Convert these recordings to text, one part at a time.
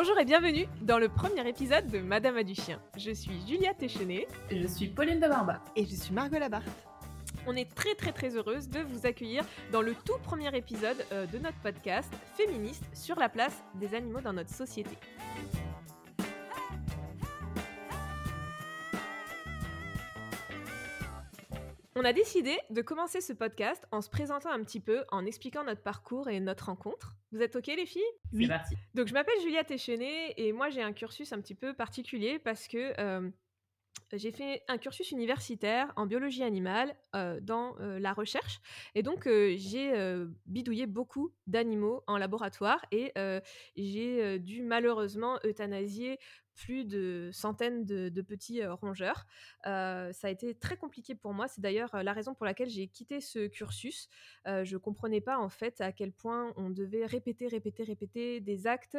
Bonjour et bienvenue dans le premier épisode de Madame a du chien. Je suis Julia Téchenet. Je suis Pauline de Barba. Et je suis Margot Labarthe. On est très très très heureuse de vous accueillir dans le tout premier épisode euh, de notre podcast féministe sur la place des animaux dans notre société. On a décidé de commencer ce podcast en se présentant un petit peu, en expliquant notre parcours et notre rencontre. Vous êtes OK les filles? Oui. C'est parti. Donc je m'appelle Julia Téchenet et moi j'ai un cursus un petit peu particulier parce que euh, j'ai fait un cursus universitaire en biologie animale euh, dans euh, la recherche et donc j'ai bidouillé beaucoup d'animaux en laboratoire et j'ai dû malheureusement euthanasier plus de centaines de, petits rongeurs. ça a été très compliqué pour moi. C'est d'ailleurs la raison pour laquelle j'ai quitté ce cursus. je ne comprenais pas en fait à quel point on devait répéter, répéter, répéter des actes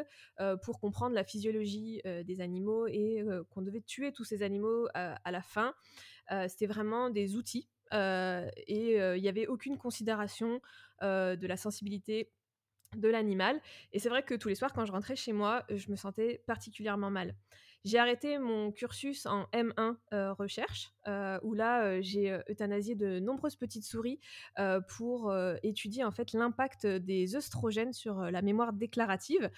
pour comprendre la physiologie des animaux et qu'on devait tuer tous ces animaux à la fin. C'était vraiment des outils. et il n'y avait aucune considération de la sensibilité de l'animal. Et c'est vrai que tous les soirs, quand je rentrais chez moi, je me sentais particulièrement mal. J'ai arrêté mon cursus en M1 euh, recherche, euh, où là euh, j'ai euthanasié de nombreuses petites souris pour étudier en fait l'impact des œstrogènes sur la mémoire déclarative,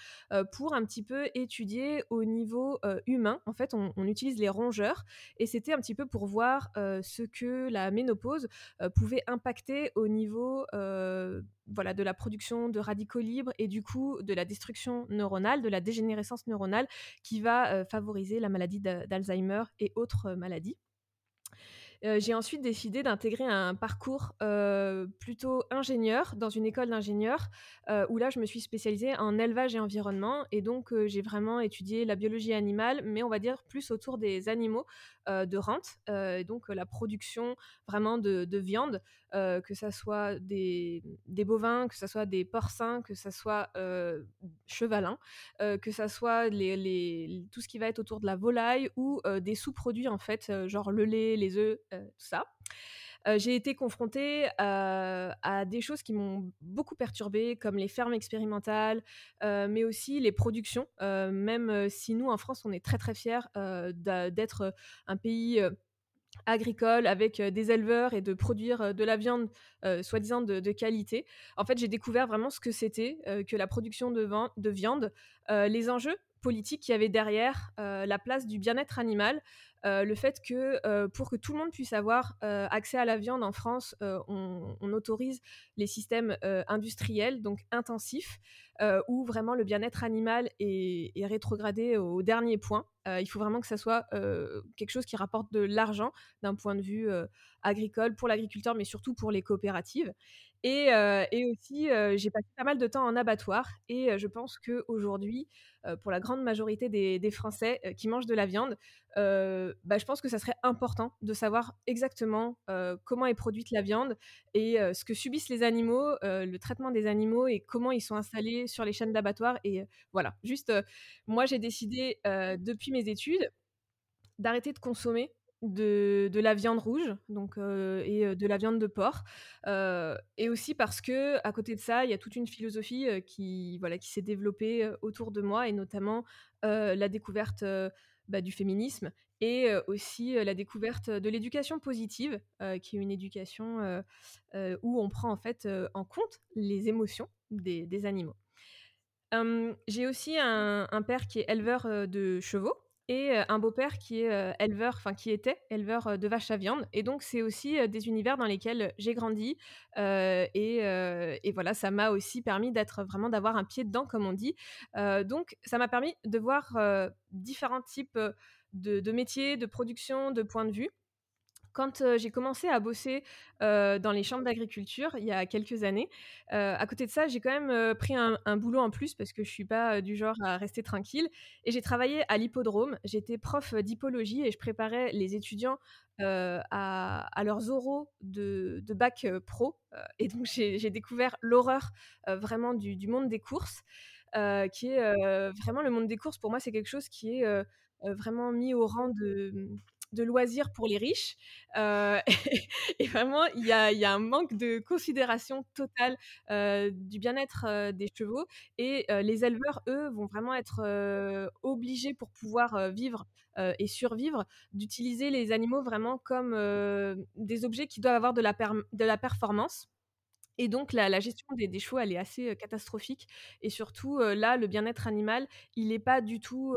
pour un petit peu étudier au niveau humain. En fait, on, utilise les rongeurs et c'était un petit peu pour voir ce que la ménopause pouvait impacter au niveau voilà, de la production de radicaux libres et du coup de la destruction neuronale, de la dégénérescence neuronale qui va favoriser la maladie d'Alzheimer et autres maladies. Euh, j'ai ensuite décidé d'intégrer un parcours euh, plutôt ingénieur dans une école d'ingénieurs euh, où là je me suis spécialisée en élevage et environnement et donc j'ai vraiment étudié la biologie animale mais on va dire plus autour des animaux de rente et donc la production vraiment de, viande que ça soit des, bovins que ça soit des porcins que ça soit chevalins que ça soit tout ce qui va être autour de la volaille ou des sous-produits en fait genre le lait les œufs tout ça. j'ai été confrontée à des choses qui m'ont beaucoup perturbée, comme les fermes expérimentales, mais aussi les productions. même si nous, en France, on est très très fiers d'être un pays agricole avec des éleveurs et de produire de la viande soi-disant de, qualité. En fait, j'ai découvert vraiment ce que c'était que la production de, de viande, les enjeux politiques qu'il y avait derrière, la place du bien-être animal, euh, le fait que euh, pour que tout le monde puisse avoir euh, accès à la viande en France, on, autorise les systèmes industriels, donc intensifs, où vraiment le bien-être animal est, est, rétrogradé au dernier point. il faut vraiment que ça soit quelque chose qui rapporte de l'argent d'un point de vue agricole pour l'agriculteur, mais surtout pour les coopératives. Et, aussi, j'ai passé pas mal de temps en abattoir et je pense qu'aujourd'hui, pour la grande majorité des, des Français qui mangent de la viande, bah, je pense que ça serait important de savoir exactement comment est produite la viande et ce que subissent les animaux, le traitement des animaux et comment ils sont installés sur les chaînes d'abattoir. Et voilà, juste, moi j'ai décidé depuis mes études d'arrêter de consommer de, la viande rouge donc, et de la viande de porc. et aussi parce que à côté de ça, il y a toute une philosophie qui, voilà, qui s'est développée autour de moi et notamment la découverte bah, du féminisme et aussi la découverte de l'éducation positive, qui est une éducation où on prend en fait en compte les émotions des, animaux. J'ai aussi un, père qui est éleveur de chevaux et un beau-père qui est éleveur, enfin qui était éleveur de vaches à viande. Et donc c'est aussi des univers dans lesquels j'ai grandi. Et, voilà, ça m'a aussi permis d'être vraiment d'avoir un pied dedans, comme on dit. donc ça m'a permis de voir différents types de, métiers, de production, de points de vue quand j'ai commencé à bosser dans les chambres d'agriculture il y a quelques années, à côté de ça, j'ai quand même pris un, boulot en plus parce que je suis pas du genre à rester tranquille. Et j'ai travaillé à l'hippodrome. J'étais prof d'hippologie et je préparais les étudiants à, leurs oraux de, bac pro. et donc j'ai découvert l'horreur vraiment du, monde des courses, qui est vraiment le monde des courses. Pour moi, c'est quelque chose qui est vraiment mis au rang de de loisirs pour les riches. et, vraiment, il y a, un manque de considération totale du bien-être des chevaux. Et les éleveurs, eux, vont vraiment être obligés pour pouvoir vivre et survivre, d'utiliser les animaux vraiment comme des objets qui doivent avoir de la, de la performance. Et donc la, gestion des, chevaux, elle est assez catastrophique. Et surtout, là, le bien-être animal, il n'est pas du tout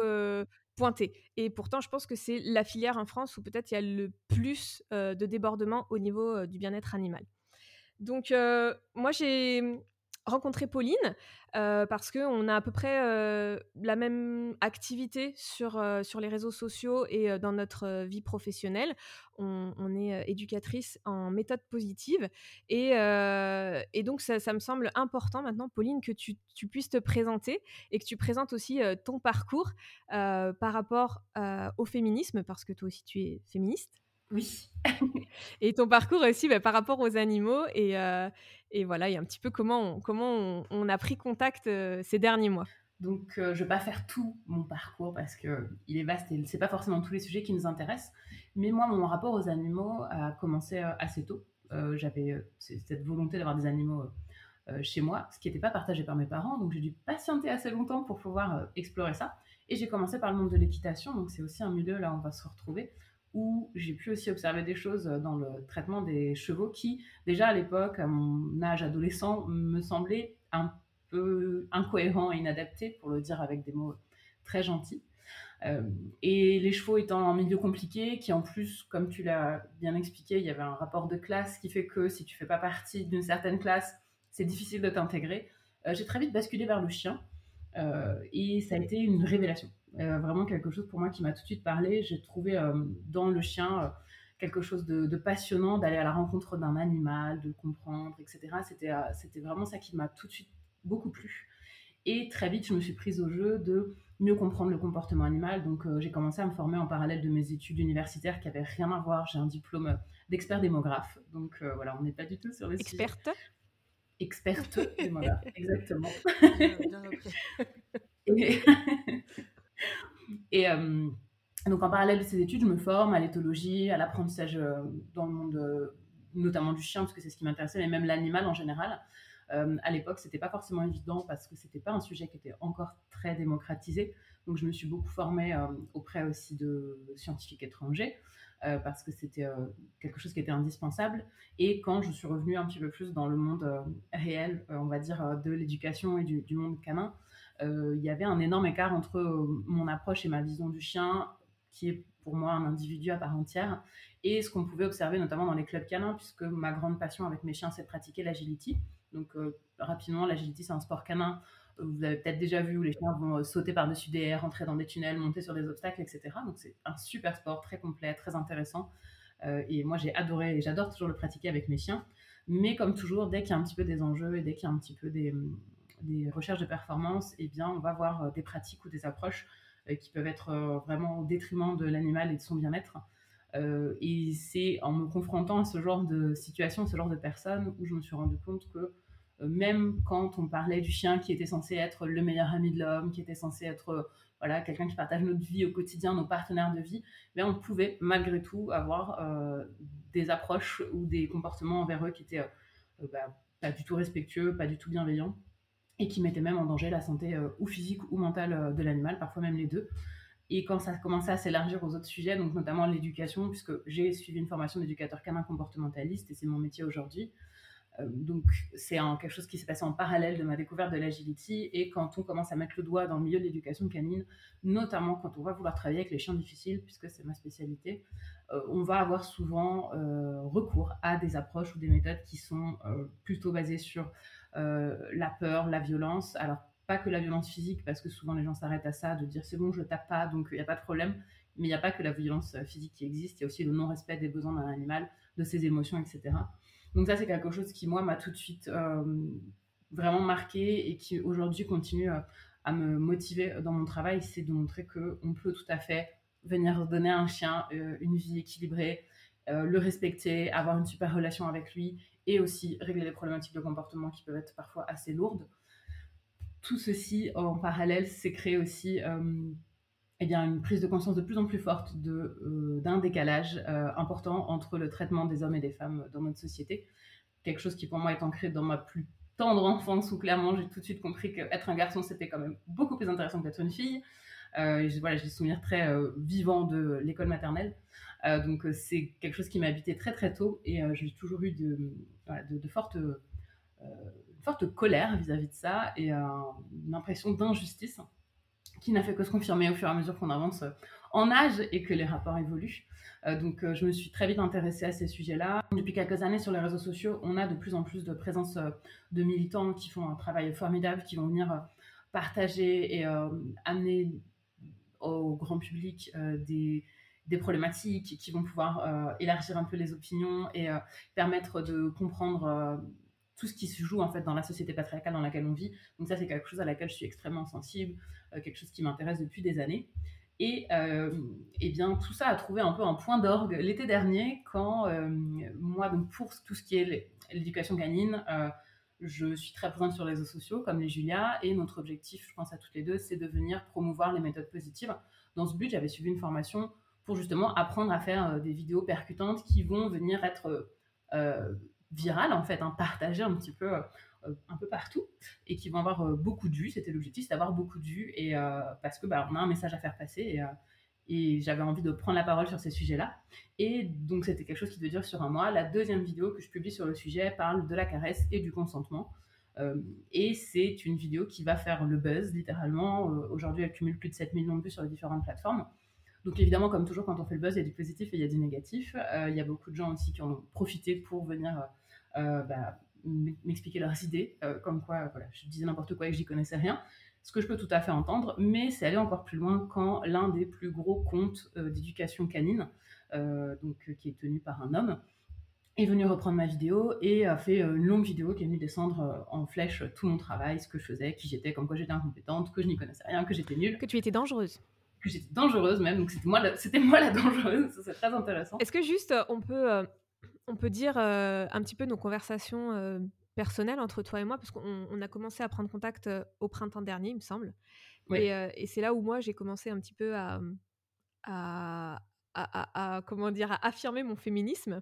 pointé. Et pourtant, je pense que c'est la filière en France où peut-être il y a le plus de débordement au niveau du bien-être animal. Donc moi, j'ai rencontré Pauline parce qu'on a à peu près la même activité sur, sur les réseaux sociaux et dans notre vie professionnelle. On, est éducatrice en méthode positive et, et donc ça, ça, me semble important maintenant, Pauline, que tu, tu, puisses te présenter et que tu présentes aussi ton parcours par rapport au féminisme parce que toi aussi tu es féministe. Oui. et ton parcours aussi bah, par rapport aux animaux et, euh, et voilà, et un petit peu comment on, comment on, a pris contact euh, ces derniers mois. Donc, euh, je ne vais pas faire tout mon parcours parce qu'il est vaste et ce n'est pas forcément tous les sujets qui nous intéressent. Mais moi, mon rapport aux animaux a commencé assez tôt. J'avais cette volonté d'avoir des animaux chez moi, ce qui n'était pas partagé par mes parents. Donc, j'ai dû patienter assez longtemps pour pouvoir explorer ça. Et j'ai commencé par le monde de l'équitation. Donc, c'est aussi un milieu là où on va se retrouver où j'ai pu aussi observer des choses dans le traitement des chevaux qui, déjà à l'époque, à mon âge adolescent, me semblaient un peu incohérents et inadaptés, pour le dire avec des mots très gentils. Euh, et les chevaux étant un milieu compliqué, qui en plus, comme tu l'as bien expliqué, il y avait un rapport de classe qui fait que si tu fais pas partie d'une certaine classe, c'est difficile de t'intégrer. Euh, j'ai très vite basculé vers le chien euh, et ça a été une révélation. Euh, vraiment quelque chose pour moi qui m'a tout de suite parlé. J'ai trouvé euh, dans le chien euh, quelque chose de, passionnant, d'aller à la rencontre d'un animal, de le comprendre, etc. C'était, c'était vraiment ça qui m'a tout de suite beaucoup plu. Et très vite, je me suis prise au jeu de mieux comprendre le comportement animal. Donc, j'ai commencé à me former en parallèle de mes études universitaires qui n'avaient rien à voir. J'ai un diplôme d'expert démographe. Donc, voilà, on n'est pas du tout sur les Experte? Experte démographe, exactement. Et euh, donc en parallèle de ces études, je me forme à l'éthologie, à l'apprentissage euh, dans le monde, euh, notamment du chien, parce que c'est ce qui m'intéressait, mais même l'animal en général. à l'époque, c'était pas forcément évident parce que c'était pas un sujet qui était encore très démocratisé. Donc je me suis beaucoup formée auprès aussi de scientifiques étrangers. parce que c'était quelque chose qui était indispensable. Et quand je suis revenue un petit peu plus dans le monde réel, on va dire, de l'éducation et du, monde canin, euh, il y avait un énorme écart entre euh, mon approche et ma vision du chien, qui est pour moi un individu à part entière, et ce qu'on pouvait observer notamment dans les clubs canins, puisque ma grande passion avec mes chiens, c'est de pratiquer l'agility. Donc euh, rapidement, l'agility, c'est un sport canin. Vous avez peut-être déjà vu où les chiens vont sauter par-dessus des airs, rentrer dans des tunnels, monter sur des obstacles, etc. Donc c'est un super sport, très complet, très intéressant. et moi, j'ai adoré et j'adore toujours le pratiquer avec mes chiens. Mais comme toujours, dès qu'il y a un petit peu des enjeux et dès qu'il y a un petit peu des, des recherches de performance, eh bien, on va avoir euh, des pratiques ou des approches euh, qui peuvent être euh, vraiment au détriment de l'animal et de son bien-être. et c'est en me confrontant à ce genre de situation, ce genre de personnes, où je me suis rendu compte que même quand on parlait du chien qui était censé être le meilleur ami de l'homme, qui était censé être voilà, quelqu'un qui partage notre vie au quotidien, nos partenaires de vie, mais on pouvait malgré tout avoir des approches ou des comportements envers eux qui étaient bah, pas du tout respectueux, pas du tout bienveillants et qui mettait même en danger la santé euh, ou physique ou mentale euh, de l'animal, parfois même les deux. Et quand ça commençait à s'élargir aux autres sujets, donc notamment l'éducation, puisque j'ai suivi une formation d'éducateur canin comportementaliste et c'est mon métier aujourd'hui, euh, donc c'est quelque chose qui s'est passé en parallèle de ma découverte de l'agility et quand on commence à mettre le doigt dans le milieu de l'éducation canine, notamment quand on va vouloir travailler avec les chiens difficiles, puisque c'est ma spécialité, on va avoir souvent recours à des approches ou des méthodes qui sont plutôt basées sur la peur, la violence. Alors, pas que la violence physique, parce que souvent les gens s'arrêtent à ça, de dire c'est bon, je tape pas, donc il n'y a pas de problème. Mais il n'y a pas que la violence euh, physique qui existe, il y a aussi le non-respect des besoins d'un animal, de ses émotions, etc. Donc ça, c'est quelque chose qui, moi, m'a tout de suite euh, vraiment marqué et qui aujourd'hui continue à me motiver dans mon travail, c'est de montrer qu'on peut tout à fait venir donner à un chien une vie équilibrée, le respecter, avoir une super relation avec lui et aussi régler les problématiques de comportement qui peuvent être parfois assez lourdes. Tout ceci en parallèle s'est créé aussi euh, eh bien, une prise de conscience de plus en plus forte de, d'un décalage important entre le traitement des hommes et des femmes dans notre société. Quelque chose qui pour moi est ancré dans ma plus tendre enfance où clairement j'ai tout de suite compris qu'être un garçon c'était quand même beaucoup plus intéressant que d'être une fille. Euh, voilà, j'ai des souvenirs très euh, vivants de l'école maternelle. Euh, donc c'est quelque chose qui m'a habité très très tôt et j'ai toujours eu de, de, de fortes, forte colère vis-à-vis de ça et une impression d'injustice qui n'a fait que se confirmer au fur et à mesure qu'on avance en âge et que les rapports évoluent. donc je me suis très vite intéressée à ces sujets-là. Depuis quelques années sur les réseaux sociaux, on a de plus en plus de présence de militants qui font un travail formidable, qui vont venir partager et amener au grand public euh, des, problématiques qui vont pouvoir euh, élargir un peu les opinions et euh, permettre de comprendre tout ce qui se joue en fait dans la société patriarcale dans laquelle on vit. Donc ça, c'est quelque chose à laquelle je suis extrêmement sensible, quelque chose qui m'intéresse depuis des années. Et, et, bien tout ça a trouvé un peu un point d'orgue l'été dernier quand moi, donc pour tout ce qui est l'éducation canine, je suis très présente sur les réseaux sociaux, comme les Julia, et notre objectif, je pense à toutes les deux, c'est de venir promouvoir les méthodes positives. Dans ce but, j'avais suivi une formation pour justement apprendre à faire euh, des vidéos percutantes qui vont venir être euh, virales, en fait, hein, partagées un petit peu, euh, un peu partout, et qui vont avoir beaucoup de vues. C'était l'objectif, c'est d'avoir beaucoup de vues, et, parce que bah, a un message à faire passer, et j'avais envie de prendre la parole sur ces sujets-là. Et donc c'était quelque chose qui devait durer sur un mois. La deuxième vidéo que je publie sur le sujet parle de la caresse et du consentement. Euh, et c'est une vidéo qui va faire le buzz, littéralement. Euh, aujourd'hui, elle cumule plus de 7 millions de vues sur les différentes plateformes. Donc évidemment, comme toujours, quand on fait le buzz, il y a du positif et il y a du négatif. Euh, il y a beaucoup de gens aussi qui en ont profité pour venir bah, m'expliquer leurs idées, comme quoi voilà, je disais n'importe quoi et que j'y connaissais rien ce que je peux tout à fait entendre, mais c'est aller encore plus loin quand l'un des plus gros comptes euh, d'éducation canine, euh, donc, euh, qui est tenu par un homme, est venu reprendre ma vidéo et a fait une longue vidéo qui est venue descendre en flèche tout mon travail, ce que je faisais, qui j'étais, comme quoi j'étais incompétente, que je n'y connaissais rien, que j'étais nulle. Que tu étais dangereuse. Que j'étais dangereuse même, donc c'était moi, la, c'était moi la dangereuse, c'est très intéressant. Est-ce que juste on peut, on peut dire un petit peu nos conversations personnel entre toi et moi, parce qu'on a commencé à prendre contact au printemps dernier, il me semble. Et, c'est là où moi, j'ai commencé un petit peu à, à, comment dire, à affirmer mon féminisme.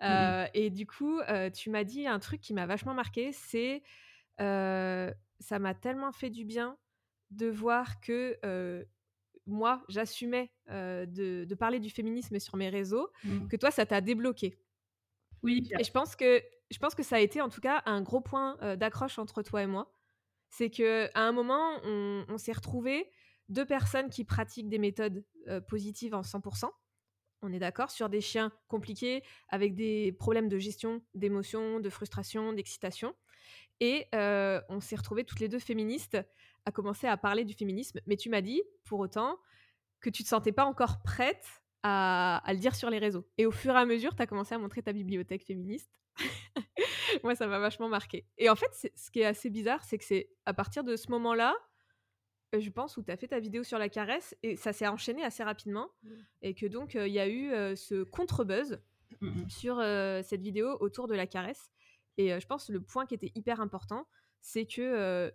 Mmh et du coup, tu m'as dit un truc qui m'a vachement marqué, c'est ça m'a tellement fait du bien de voir que moi, j'assumais de, parler du féminisme sur mes réseaux, mmh. que toi, ça t'a débloqué. Oui. Et je pense que je pense que ça a été en tout cas un gros point d'accroche entre toi et moi. C'est que à un moment, on, s'est retrouvés deux personnes qui pratiquent des méthodes positives en 100%. On est d'accord sur des chiens compliqués avec des problèmes de gestion d'émotions, de frustration, d'excitation. Et on s'est retrouvés toutes les deux féministes à commencer à parler du féminisme. Mais tu m'as dit, pour autant, que tu te sentais pas encore prête à, à, le dire sur les réseaux. Et au fur et à mesure, tu as commencé à montrer ta bibliothèque féministe. Moi, ça m'a vachement marqué. Et en fait, ce qui est assez bizarre, c'est que c'est à partir de ce moment-là, euh, je pense, où tu as fait ta vidéo sur la caresse, et ça s'est enchaîné assez rapidement, mmh. et que donc euh, il y a eu euh, ce contre-buzz mmh sur cette vidéo autour de la caresse. Et je pense le point qui était hyper important, c'est que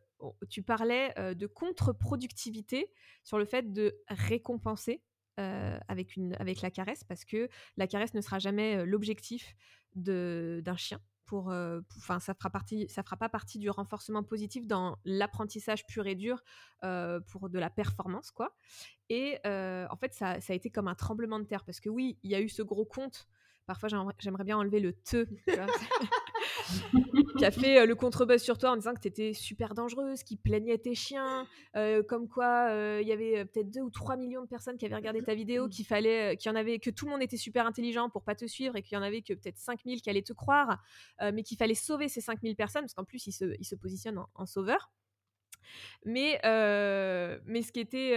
tu parlais de contre-productivité sur le fait de récompenser avec, une, avec la caresse, parce que la caresse ne sera jamais l'objectif d'un chien. Pour, enfin, ça fera partie, ça fera pas partie du renforcement positif dans l'apprentissage pur et dur pour de la performance, quoi. Et en fait, ça, ça, a été comme un tremblement de terre parce que oui, il y a eu ce gros compte Parfois, j'aimerais bien enlever le te, qui a fait euh, le contre-buzz sur toi en disant que tu étais super dangereuse, qui plaignait tes chiens, euh, comme quoi euh, il y avait peut-être 2 ou 3 millions de personnes qui avaient regardé ta vidéo, qu'il fallait, qu'il y en avait, que tout le monde était super intelligent pour pas te suivre et qu'il y en avait que peut-être 5000 qui allaient te croire, mais qu'il fallait sauver ces 5000 personnes, parce qu'en plus, il se, se positionne en, sauveur. Mais, mais ce qui était,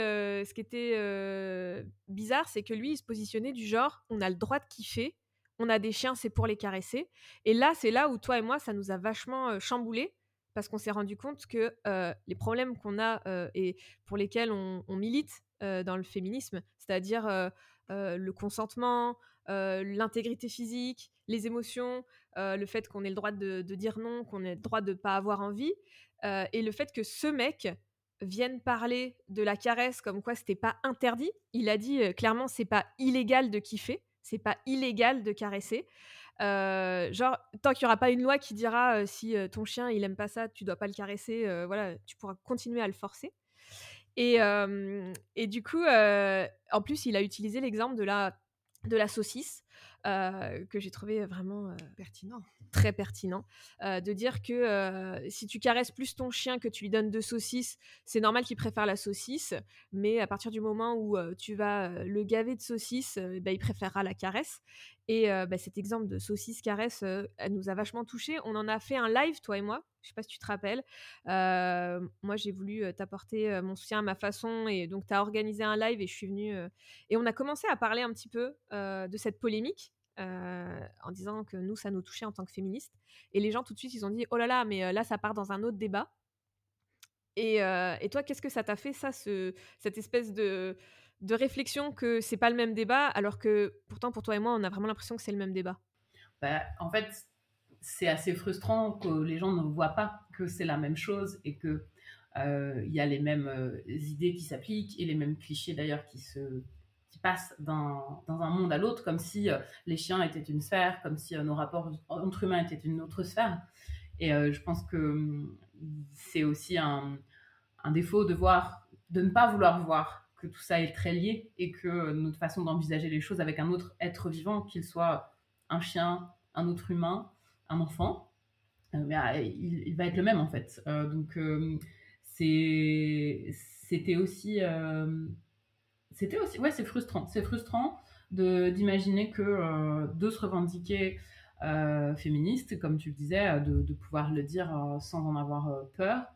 ce qui était bizarre, c'est que lui, il se positionnait du genre on a le droit de kiffer, on a des chiens, c'est pour les caresser. Et là, c'est là où toi et moi, ça nous a vachement chamboulé parce qu'on s'est rendu compte que les problèmes qu'on a et pour lesquels on, milite dans le féminisme, c'est-à-dire le consentement, l'intégrité physique, les émotions, le fait qu'on ait le droit de, dire non, qu'on ait le droit de ne pas avoir envie, et le fait que ce mec vienne parler de la caresse comme quoi c'était pas interdit. Il a dit clairement c'est pas illégal de kiffer, c'est pas illégal de caresser. genre tant qu'il y aura pas une loi qui dira si ton chien il aime pas ça, tu dois pas le caresser, voilà, tu pourras continuer à le forcer. Et, et du coup, en plus, il a utilisé l'exemple de la de la saucisse que j'ai trouvé vraiment pertinent très pertinent de dire que si tu caresses plus ton chien que tu lui donnes de saucisses, c'est normal qu'il préfère la saucisse, mais à partir du moment où tu vas le gaver de saucisses, bah, il préférera la caresse. Et bah, cet exemple de saucisse caresse, elle nous a vachement touché. On en a fait un live, toi et moi. Je sais pas si tu te rappelles. moi, j'ai voulu t'apporter mon soutien à ma façon, et donc tu as organisé un live et je suis venue. et on a commencé à parler un petit peu de cette polémique en disant que nous, ça nous touchait en tant que féministes. Et les gens, tout de suite, ils ont dit Oh là là, mais là, ça part dans un autre débat. Et, toi, qu'est-ce que ça t'a fait, ça, ce, cette espèce de, de réflexion que c'est pas le même débat, alors que pourtant, pour toi et moi, on a vraiment l'impression que c'est le même débat bah, En fait, c'est assez frustrant que les gens ne voient pas que c'est la même chose et que il y a les mêmes idées qui s'appliquent et les mêmes clichés d'ailleurs qui se, passe d'un un monde à l'autre, comme si euh, les chiens étaient une sphère, comme si euh, nos rapports entre humains étaient une autre sphère. Et euh, je pense que c'est aussi un, un, défaut de voir, de ne pas vouloir voir que tout ça est très lié et que notre façon d'envisager les choses avec un autre être vivant, qu'il soit un chien, un autre humain, un enfant, bah, il, va être le même en fait. donc c'était aussi c'était aussi, ouais, c'est frustrant. C'est frustrant d'imaginer que euh, de se revendiquer euh, féministe, comme tu le disais, euh, de pouvoir le dire sans en avoir peur,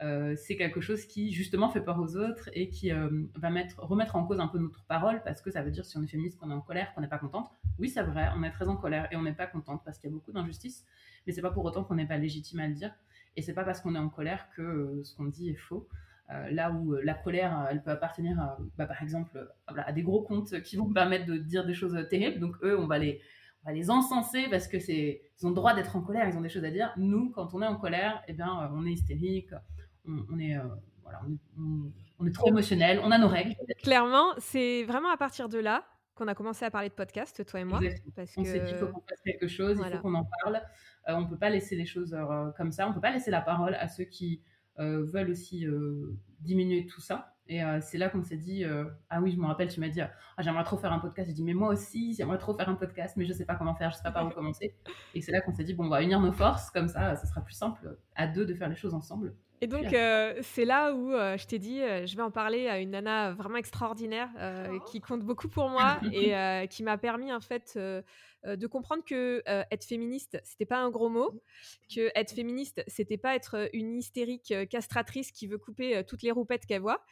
c'est quelque chose qui justement fait peur aux autres et qui va mettre, remettre en cause un peu notre parole parce que ça veut dire si on est féministe qu'on est en colère, qu'on n'est pas contente. Oui, c'est vrai, on est très en colère et on n'est pas contente parce qu'il y a beaucoup d'injustices, mais c'est pas pour autant qu'on n'est pas légitime à le dire et c'est pas parce qu'on est en colère que ce qu'on dit est faux. Euh, là où euh, la colère, euh, elle peut appartenir, bah, par exemple, à des gros comptes qui vont permettre de dire des choses terribles. Donc eux, on va les, on va les encenser parce que c'est, ils ont le droit d'être en colère, ils ont des choses à dire. Nous, quand on est en colère, eh bien, on est hystérique, on, est, voilà, on, est trop émotionnel, on a nos règles. Clairement, c'est vraiment à partir de là qu'on a commencé à parler de podcast, toi et moi. Parce on s'est dit qu'il faut qu'on fasse quelque chose, il faut qu'on en parle. on ne peut pas laisser les choses comme ça, on ne peut pas laisser la parole à ceux qui euh, veulent aussi euh, diminuer tout ça. Et euh, c'est là qu'on s'est dit, ah oui, je me rappelle, tu m'as dit, ah, j'aimerais trop faire un podcast. J'ai dit, mais moi aussi, j'aimerais trop faire un podcast, mais je sais pas comment faire, je sais pas par où commencer. Et c'est là qu'on s'est dit, bon, on va unir nos forces, comme ça, ça sera plus simple à deux de faire les choses ensemble. Et donc, c'est là où je t'ai dit, je vais en parler à une nana vraiment extraordinaire oh. qui compte beaucoup pour moi et qui m'a permis, en fait, euh, de comprendre que euh, être féministe, c'était pas un gros mot, que être féministe, c'était pas être euh, une hystérique castratrice qui veut couper toutes les roupettes qu'elle voit.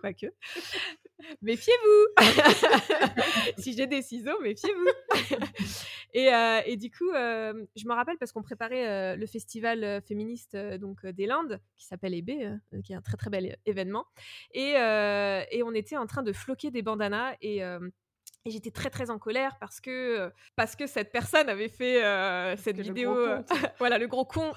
Quoique. Méfiez-vous Si j'ai des ciseaux, méfiez-vous et, et, du coup, je me rappelle parce qu'on préparait le festival féministe donc des Landes, qui s'appelle EB, qui est un très très bel événement. Et, et on était en train de floquer des bandanas et et j'étais très très en colère parce que parce que cette personne avait fait cette vidéo, voilà le gros con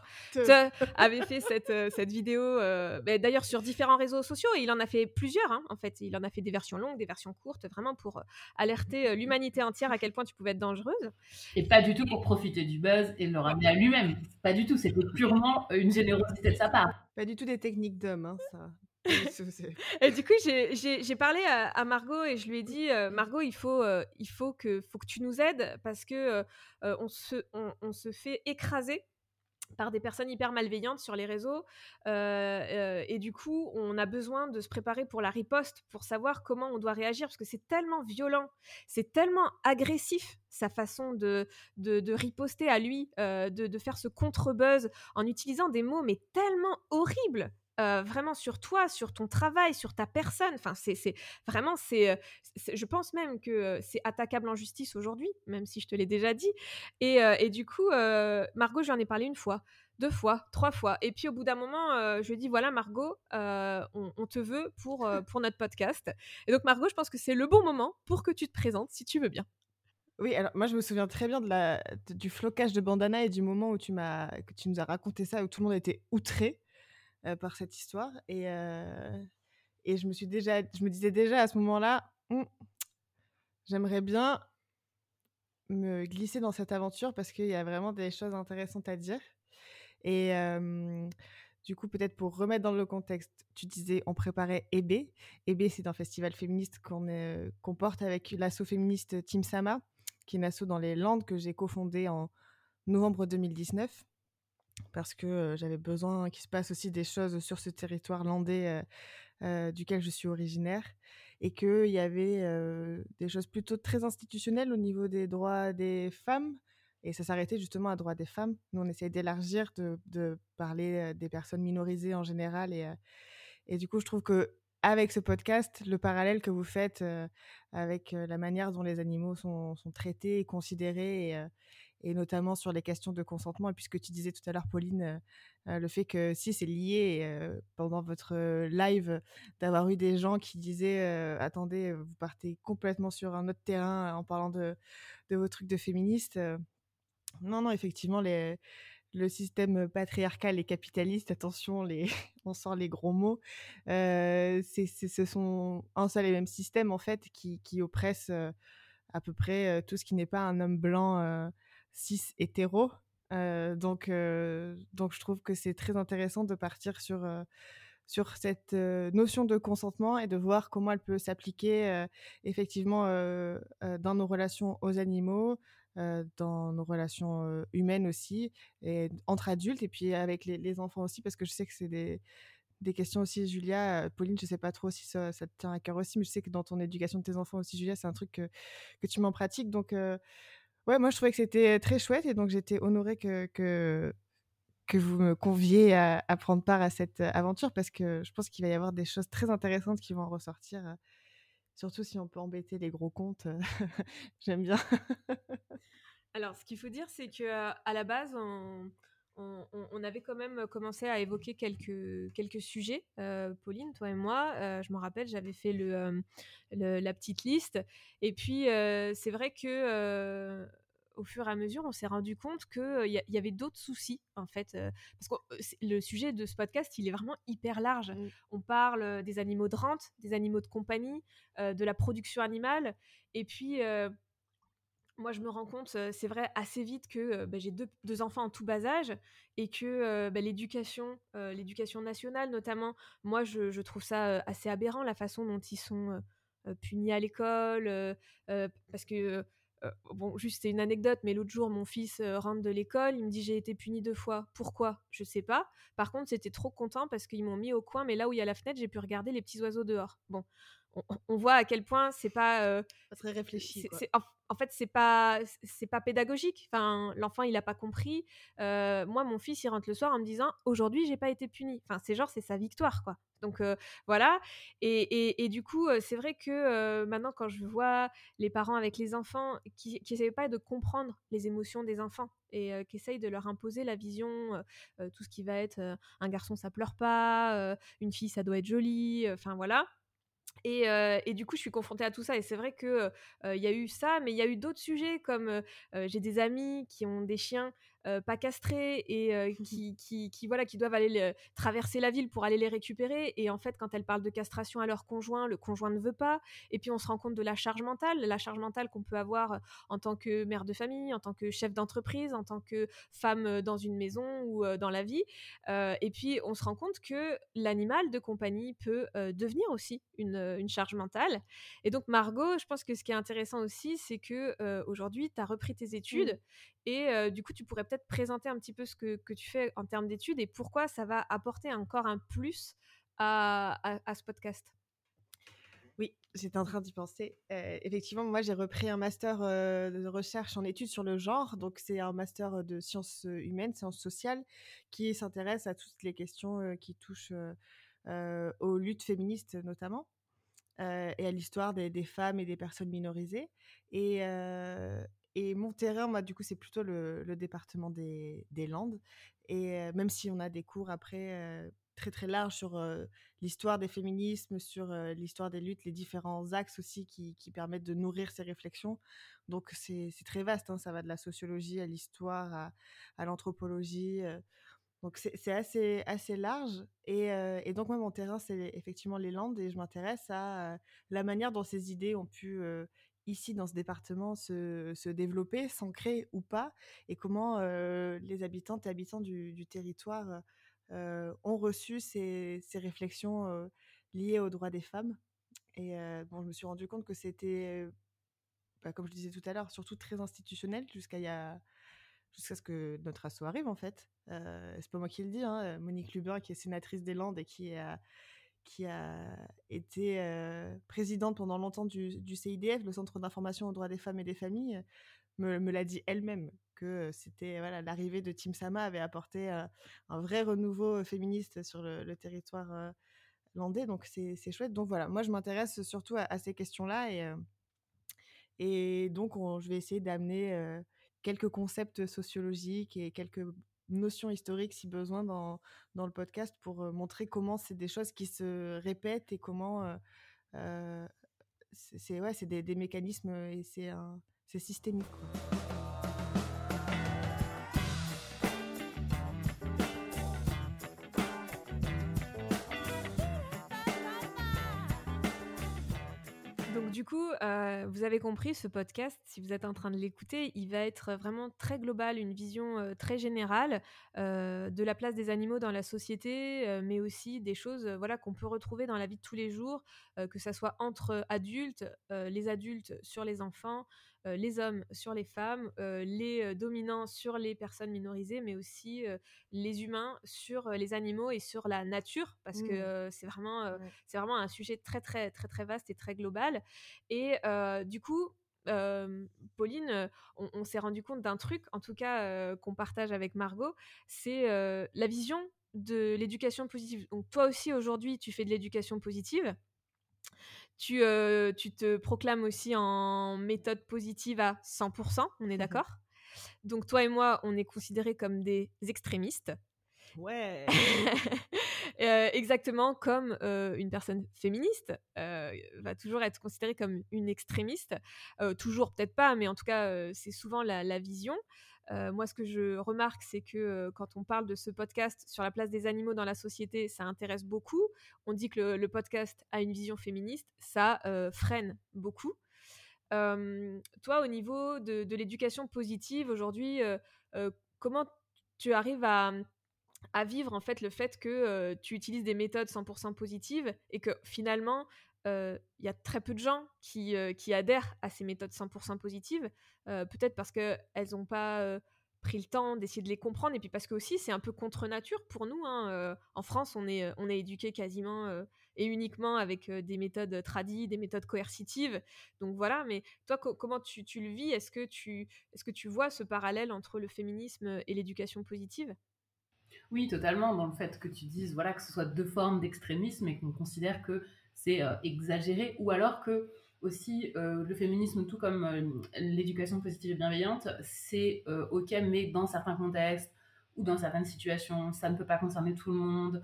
avait fait cette cette vidéo. Bah, d'ailleurs sur différents réseaux sociaux et il en a fait plusieurs. Hein, en fait, il en a fait des versions longues, des versions courtes, vraiment pour alerter l'humanité entière à quel point tu pouvais être dangereuse. Et pas du tout pour profiter du buzz et le ramener à lui-même. Pas du tout. C'était purement une générosité de sa part. Pas du tout des techniques d'homme, hein, ça et du coup, j'ai parlé à, Margot et je lui ai dit euh, Margot, il faut, euh, il faut que, faut que tu nous aides parce que euh, on, se, on, se fait écraser par des personnes hyper malveillantes sur les réseaux et du coup on a besoin de se préparer pour la riposte pour savoir comment on doit réagir parce que c'est tellement violent c'est tellement agressif sa façon de, de, de riposter à lui de, de, faire ce contre-buzz en utilisant des mots mais tellement horribles vraiment sur toi, sur ton travail, sur ta personne. Enfin, c'est vraiment, c'est, je pense même que c'est attaquable en justice aujourd'hui, même si je te l'ai déjà dit. Et, du coup, Margot, j'en ai parlé une fois, deux fois, trois fois. Et puis au bout d'un moment, je dit voilà, Margot, on, on, te veut pour, pour notre podcast. Et donc, Margot, je pense que c'est le bon moment pour que tu te présentes, si tu veux bien. Oui, alors moi je me souviens très bien de la, du flocage de bandana et du moment où tu, m'as, que tu nous as raconté ça, où tout le monde était outré. Par cette histoire. Et, et je me suis déjà, je me disais déjà à ce moment-là, «Mmh, j'aimerais bien me glisser dans cette aventure parce qu'il y a vraiment des choses intéressantes à dire. Et du coup, peut-être pour remettre dans le contexte, tu disais on préparait EB. EB, c'est un festival féministe qu'on porte avec l'asso féministe Team Sama, qui est une asso dans les Landes que j'ai cofondée en novembre 2019 parce que j'avais besoin qu'il se passe aussi des choses sur ce territoire landais duquel je suis originaire et qu'il y avait des choses plutôt très institutionnelles au niveau des droits des femmes. Et ça s'arrêtait justement à droits des femmes. Nous, on essayait d'élargir, de, parler des personnes minorisées en général. Et, et du coup, je trouve que avec ce podcast, le parallèle que vous faites avec la manière dont les animaux sont, traités et considérés, et notamment sur les questions de consentement. Et puisque tu disais tout à l'heure, Pauline, euh, euh, le fait que si c'est lié euh, pendant votre live d'avoir eu des gens qui disaient attendez, vous partez complètement sur un autre terrain en parlant de, de vos trucs de féministes. non, non, effectivement, les, le système patriarcal et capitaliste, attention, les, on sort les gros mots, c'est, ce sont un seul et même système en fait qui, qui oppresse à peu près tout ce qui n'est pas un homme blanc cis hétéro. Euh, donc, euh, donc, je trouve que c'est très intéressant de partir sur, euh, sur cette notion de consentement et de voir comment elle peut s'appliquer effectivement dans nos relations aux animaux, dans nos relations humaines aussi, et entre adultes, et puis avec les, enfants aussi, parce que je sais que c'est des, des questions aussi, Julia. Pauline, je sais pas trop si ça, ça, te tient à cœur aussi, mais je sais que dans ton éducation de tes enfants aussi, Julia, c'est un truc que, que tu m'en pratiques. Donc, ouais, moi je trouvais que c'était très chouette et donc j'étais honorée que, que, que vous me conviez à, prendre part à cette aventure parce que je pense qu'il va y avoir des choses très intéressantes qui vont ressortir. Surtout si on peut embêter les gros comptes, j'aime bien. Alors, ce qu'il faut dire, c'est que la base, on, on, avait quand même commencé à évoquer quelques, quelques sujets, Pauline, toi et moi. je me rappelle, j'avais fait le, la petite liste. Et puis, c'est vrai que au fur et à mesure, on s'est rendu compte qu'il y, y, avait d'autres soucis, en fait. parce que le sujet de ce podcast, il est vraiment hyper large. Mmh. On parle des animaux de rente, des animaux de compagnie, de la production animale. Et puis, moi, je me rends compte, c'est vrai, assez vite que bah, j'ai deux, enfants en tout bas âge et que bah, l'éducation, l'éducation nationale notamment, moi, je, trouve ça assez aberrant la façon dont ils sont punis à l'école, parce que bon, juste c'est une anecdote, mais l'autre jour, mon fils rentre de l'école, il me dit j'ai été puni deux fois. Pourquoi Je sais pas. Par contre, c'était trop content parce qu'ils m'ont mis au coin, mais là où il y a la fenêtre, j'ai pu regarder les petits oiseaux dehors. Bon, on, voit à quel point c'est pas, très réfléchi. en, fait, c'est pas c'est pas pédagogique. Enfin, l'enfant il a pas compris. moi, mon fils il rentre le soir en me disant aujourd'hui j'ai pas été puni. Enfin, c'est genre c'est sa victoire quoi. Donc voilà. Et, du coup, c'est vrai que maintenant, quand je vois les parents avec les enfants qui n'essayent pas de comprendre les émotions des enfants et qui essayent de leur imposer la vision, tout ce qui va être un garçon ça pleure pas, une fille ça doit être jolie, enfin voilà. Et, du coup, je suis confrontée à tout ça. Et c'est vrai qu'il il y a eu ça, mais il y a eu d'autres sujets comme j'ai des amis qui ont des chiens euh, pas castrées et euh, qui, qui, voilà, qui doivent aller traverser la ville pour aller les récupérer. Et en fait, quand elles parlent de castration à leur conjoint, le conjoint ne veut pas. Et puis on se rend compte de la charge mentale, la charge mentale qu'on peut avoir euh, en tant que mère de famille, en tant que chef d'entreprise, en tant que femme dans une maison ou dans la vie. et puis on se rend compte que l'animal de compagnie peut devenir aussi une, une, charge mentale. Et donc Margot, je pense que ce qui est intéressant aussi, c'est que aujourd'hui, tu as repris tes études Et du coup, tu pourrais peut-être présenter un petit peu ce que, tu fais en termes d'études et pourquoi ça va apporter encore un plus à, ce podcast. Oui, j'étais en train d'y penser. effectivement, moi, j'ai repris un master de recherche en études sur le genre. Donc, c'est un master de sciences humaines, sciences sociales, qui s'intéresse à toutes les questions qui touchent aux luttes féministes notamment. et à l'histoire des, des, femmes et des personnes minorisées. Et, et mon terrain, moi, du coup, c'est plutôt le, département des, Landes. Et même si on a des cours après très très larges sur l'histoire des féminismes, sur l'histoire des luttes, les différents axes aussi qui, permettent de nourrir ces réflexions. Donc c'est très vaste, hein, ça va de la sociologie à l'histoire, à, l'anthropologie. Donc c'est assez, assez large. Et, donc moi, mon terrain, c'est effectivement les Landes et je m'intéresse à la manière dont ces idées ont pu, ici, dans ce département, se, se développer, s'ancrer ou pas, et comment les habitantes et habitants du, territoire ont reçu ces, réflexions liées aux droits des femmes? Et bon, je me suis rendu compte que c'était, bah, comme je disais tout à l'heure, surtout très institutionnel jusqu'à ce que notre asso arrive en fait. Euh, c'est pas moi qui le dis, hein, Monique Lubin qui est sénatrice des Landes et qui a, qui a été présidente pendant longtemps du, CIDF, le Centre d'information aux droits des femmes et des familles, me, l'a dit elle-même que c'était voilà l'arrivée de Tim Sama avait apporté un vrai renouveau féministe sur le, territoire landais, donc c'est chouette. Donc voilà, moi je m'intéresse surtout à, ces questions-là et et donc je vais essayer d'amener quelques concepts sociologiques et quelques notions historiques si besoin dans, dans le podcast pour montrer comment c'est des choses qui se répètent et comment c'est ouais, des, des mécanismes et c'est systémique. Coup, euh, vous avez compris, ce podcast, si vous êtes en train de l'écouter, il va être vraiment très global, une vision euh, très générale euh, de la place des animaux dans la société, mais aussi des choses voilà, qu'on peut retrouver dans la vie de tous les jours, que ce soit entre adultes, les adultes sur les enfants, les hommes sur les femmes, euh, les euh, dominants sur les personnes minorisées, mais aussi les humains sur les animaux et sur la nature, parce que mmh. c'est vraiment, c'est vraiment un sujet très, très, très, très vaste et très global. Et du coup, Pauline, on, s'est rendu compte d'un truc, en tout cas qu'on partage avec Margot, c'est la vision de l'éducation positive. Donc toi aussi aujourd'hui, tu fais de l'éducation positive. Tu, euh, tu te proclames aussi en méthode positive à 100%, on est mmh d'accord? Donc toi et moi, on est considérés comme des extrémistes. Ouais. Euh, exactement comme euh, une personne féministe va toujours être considérée comme une extrémiste. toujours peut-être pas, mais en tout cas, c'est souvent la, vision. Euh, moi, ce que je remarque, c'est que euh, quand on parle de ce podcast sur la place des animaux dans la société, ça intéresse beaucoup. On dit que le, podcast a une vision féministe, ça euh, freine beaucoup. toi, au niveau de, l'éducation positive aujourd'hui, comment tu arrives à, vivre en fait le fait que tu utilises des méthodes 100% positives et que finalement il y a très peu de gens qui, qui, adhèrent à ces méthodes 100% positives, peut-être parce qu'elles n'ont pas pris le temps d'essayer de les comprendre, et puis parce que aussi c'est un peu contre nature pour nous. Hein, en France, on est, on est éduqué quasiment et uniquement avec des méthodes tradies, des méthodes coercitives. Donc voilà, mais toi, comment tu, tu, le vis? Est-ce que, est -ce que tu vois ce parallèle entre le féminisme et l'éducation positive? Oui, totalement, dans le fait que tu dises voilà, que ce soit deux formes d'extrémisme et qu'on considère que c'est euh, exagéré, ou alors que aussi euh, le féminisme, tout comme euh, l'éducation positive et bienveillante, c'est ok, mais dans certains contextes ou dans certaines situations, ça ne peut pas concerner tout le monde.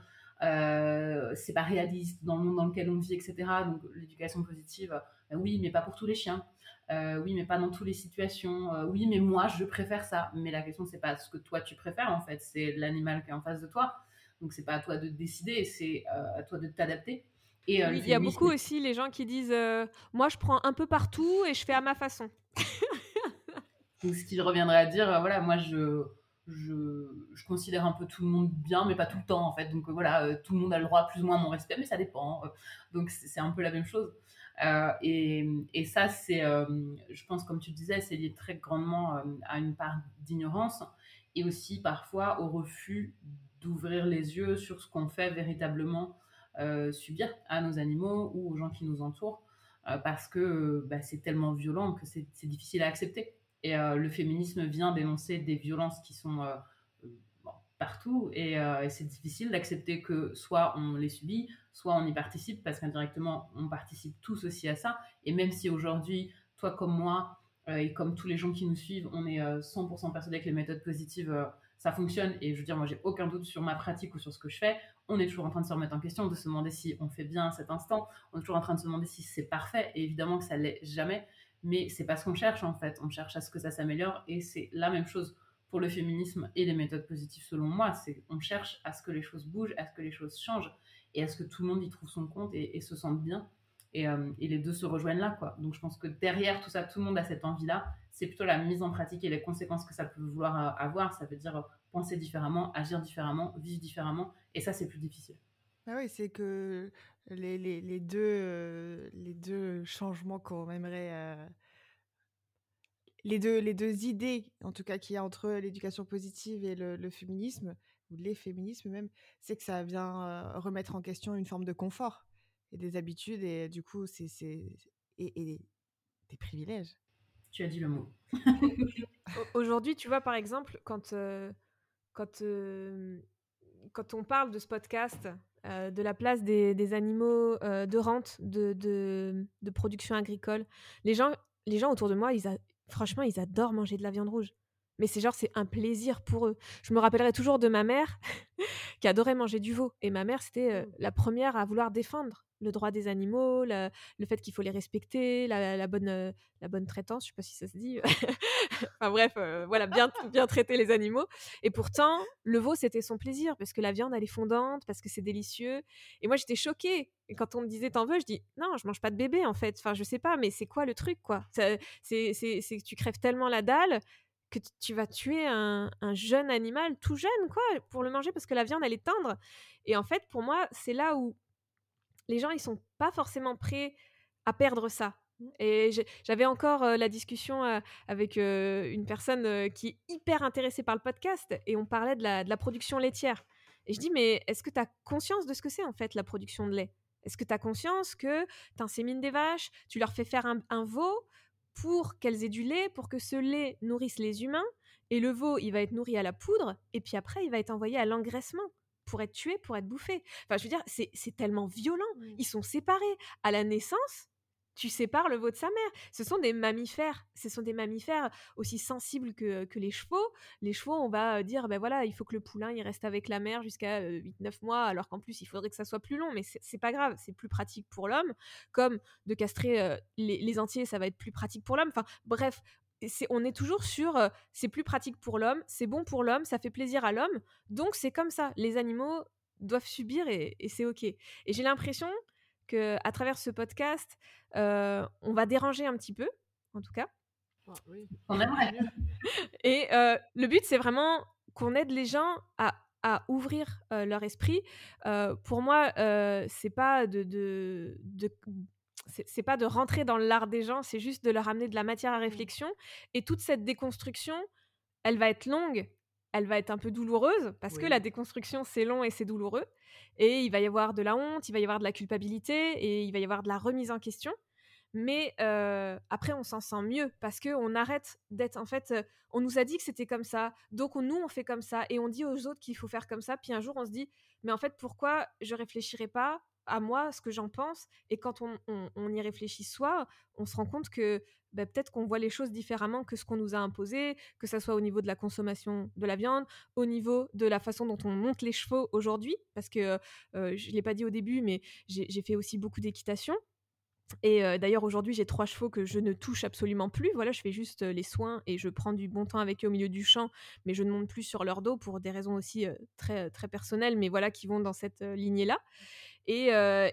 c'est pas réaliste dans le monde dans lequel on vit, etc. Donc l'éducation positive, oui, mais pas pour tous les chiens. oui, mais pas dans toutes les situations. oui, mais moi, je préfère ça. Mais la question, c'est pas ce que toi tu préfères en fait, c'est l'animal qui est en face de toi. Donc c'est pas à toi de décider, c'est à toi de t'adapter. Et, euh, il y a beaucoup aussi les gens qui disent euh, Moi, je prends un peu partout et je fais à ma façon. ce qui reviendrait à dire euh, Voilà, moi, je, je, je, considère un peu tout le monde bien, mais pas tout le temps, en fait. Donc, voilà, tout le monde a le droit plus ou moins à mon respect, mais ça dépend. donc, c'est un peu la même chose. Et, et, ça, c'est, je pense, comme tu disais, c'est lié très grandement à une part d'ignorance et aussi parfois au refus d'ouvrir les yeux sur ce qu'on fait véritablement euh, subir à nos animaux ou aux gens qui nous entourent euh, parce que euh, bah, c'est tellement violent que c'est difficile à accepter. Et le féminisme vient dénoncer des violences qui sont partout et, c'est difficile d'accepter que soit on les subit, soit on y participe parce qu'indirectement on participe tous aussi à ça. Et même si aujourd'hui, toi comme moi et comme tous les gens qui nous suivent, on est 100% persuadés que les méthodes positives ça fonctionne et je veux dire moi j'ai aucun doute sur ma pratique ou sur ce que je fais on est toujours en train de se remettre en question de se demander si on fait bien à cet instant on est toujours en train de se demander si c'est parfait et évidemment que ça l'est jamais mais c'est pas ce qu'on cherche en fait on cherche à ce que ça s'améliore et c'est la même chose pour le féminisme et les méthodes positives selon moi. C'est on cherche à ce que les choses bougent, à ce que les choses changent et à ce que tout le monde y trouve son compte et, se sente bien. Et, et, les deux se rejoignent là, quoi. Donc je pense que derrière tout ça, tout le monde a cette envie-là. C'est plutôt la mise en pratique et les conséquences que ça peut vouloir avoir. Ça veut dire penser différemment, agir différemment, vivre différemment. Et ça, c'est plus difficile. Ah oui, c'est que les, deux, euh, les deux changements qu'on aimerait. Euh, les, deux, les deux idées, en tout cas, qu'il y a entre l'éducation positive et le, féminisme, ou les féminismes même, c'est que ça vient euh, remettre en question une forme de confort et des habitudes, et du coup, c'est. Et, et des privilèges. Tu as dit le mot. Aujourd'hui, tu vois, par exemple, quand, quand, quand on parle de ce podcast, euh, de la place des, animaux euh, de rente, de, de, production agricole. Les gens, les gens autour de moi, ils franchement, ils adorent manger de la viande rouge. Mais c'est genre, c'est un plaisir pour eux. Je me rappellerai toujours de ma mère qui adorait manger du veau. Et ma mère, c'était euh, mmh. la première à vouloir défendre le droit des animaux, le fait qu'il faut les respecter, la, bonne, euh, la bonne traitance, je sais pas si ça se dit. enfin bref, euh, voilà, bien, bien traiter les animaux. Et pourtant, le veau, c'était son plaisir, parce que la viande, elle est fondante, parce que c'est délicieux. Et moi, j'étais choquée. Et quand on me disait t'en veux, je dis non, je mange pas de bébé en fait. Enfin, je sais pas, mais c'est quoi le truc quoi? C'est que tu crèves tellement la dalle que tu vas tuer un, un, jeune animal tout jeune quoi pour le manger parce que la viande elle est tendre. Et en fait, pour moi, c'est là où les gens, ils sont pas forcément prêts à perdre ça. Et j'avais encore la discussion avec une personne qui est hyper intéressée par le podcast et on parlait de la, production laitière. Et je dis, mais est-ce que tu as conscience de ce que c'est en fait la production de lait? Est-ce que tu as conscience que tu insémines des vaches, tu leur fais faire un, un veau pour qu'elles aient du lait, pour que ce lait nourrisse les humains et le veau, il va être nourri à la poudre et puis après, il va être envoyé à l'engraissement? Pour être tué, pour être bouffé. Enfin, je veux dire, c'est tellement violent. Ils sont séparés. À la naissance, tu sépares le veau de sa mère. Ce sont des mammifères. Ce sont des mammifères aussi sensibles que, les chevaux. Les chevaux, on va dire, ben voilà, il faut que le poulain il reste avec la mère jusqu'à 8-9 mois, alors qu'en plus, il faudrait que ça soit plus long. Mais c'est pas grave, c'est plus pratique pour l'homme. Comme de castrer les, les, entiers, ça va être plus pratique pour l'homme. Enfin, bref, on est toujours sur c'est plus pratique pour l'homme, c'est bon pour l'homme, ça fait plaisir à l'homme, donc c'est comme ça. Les animaux doivent subir et, c'est ok. Et j'ai l'impression que à travers ce podcast, on va déranger un petit peu, en tout cas. On aimerait. et le but, c'est vraiment qu'on aide les gens à, ouvrir leur esprit. pour moi, c'est pas de, de, c'est pas de rentrer dans l'art des gens, c'est juste de leur amener de la matière à mmh. réflexion. Et toute cette déconstruction, elle va être longue, elle va être un peu douloureuse, parce que la déconstruction, c'est long et c'est douloureux. Et il va y avoir de la honte, il va y avoir de la culpabilité, et il va y avoir de la remise en question. Mais après, on s'en sent mieux, parce qu'on arrête d'être, en fait, on nous a dit que c'était comme ça, donc nous, on fait comme ça, et on dit aux autres qu'il faut faire comme ça, puis un jour, on se dit, mais en fait, pourquoi je réfléchirais pas à moi ce que j'en pense. Et quand on, y réfléchit soi, on se rend compte que bah, peut-être qu'on voit les choses différemment que ce qu'on nous a imposé, que ce soit au niveau de la consommation de la viande, au niveau de la façon dont on monte les chevaux aujourd'hui, parce que euh, je ne l'ai pas dit au début, mais j'ai fait aussi beaucoup d'équitation. Et euh, d'ailleurs aujourd'hui j'ai trois chevaux que je ne touche absolument plus. Voilà, je fais juste euh, les soins et je prends du bon temps avec eux au milieu du champ, mais je ne monte plus sur leur dos pour des raisons aussi très très personnelles, mais voilà qui vont dans cette Et,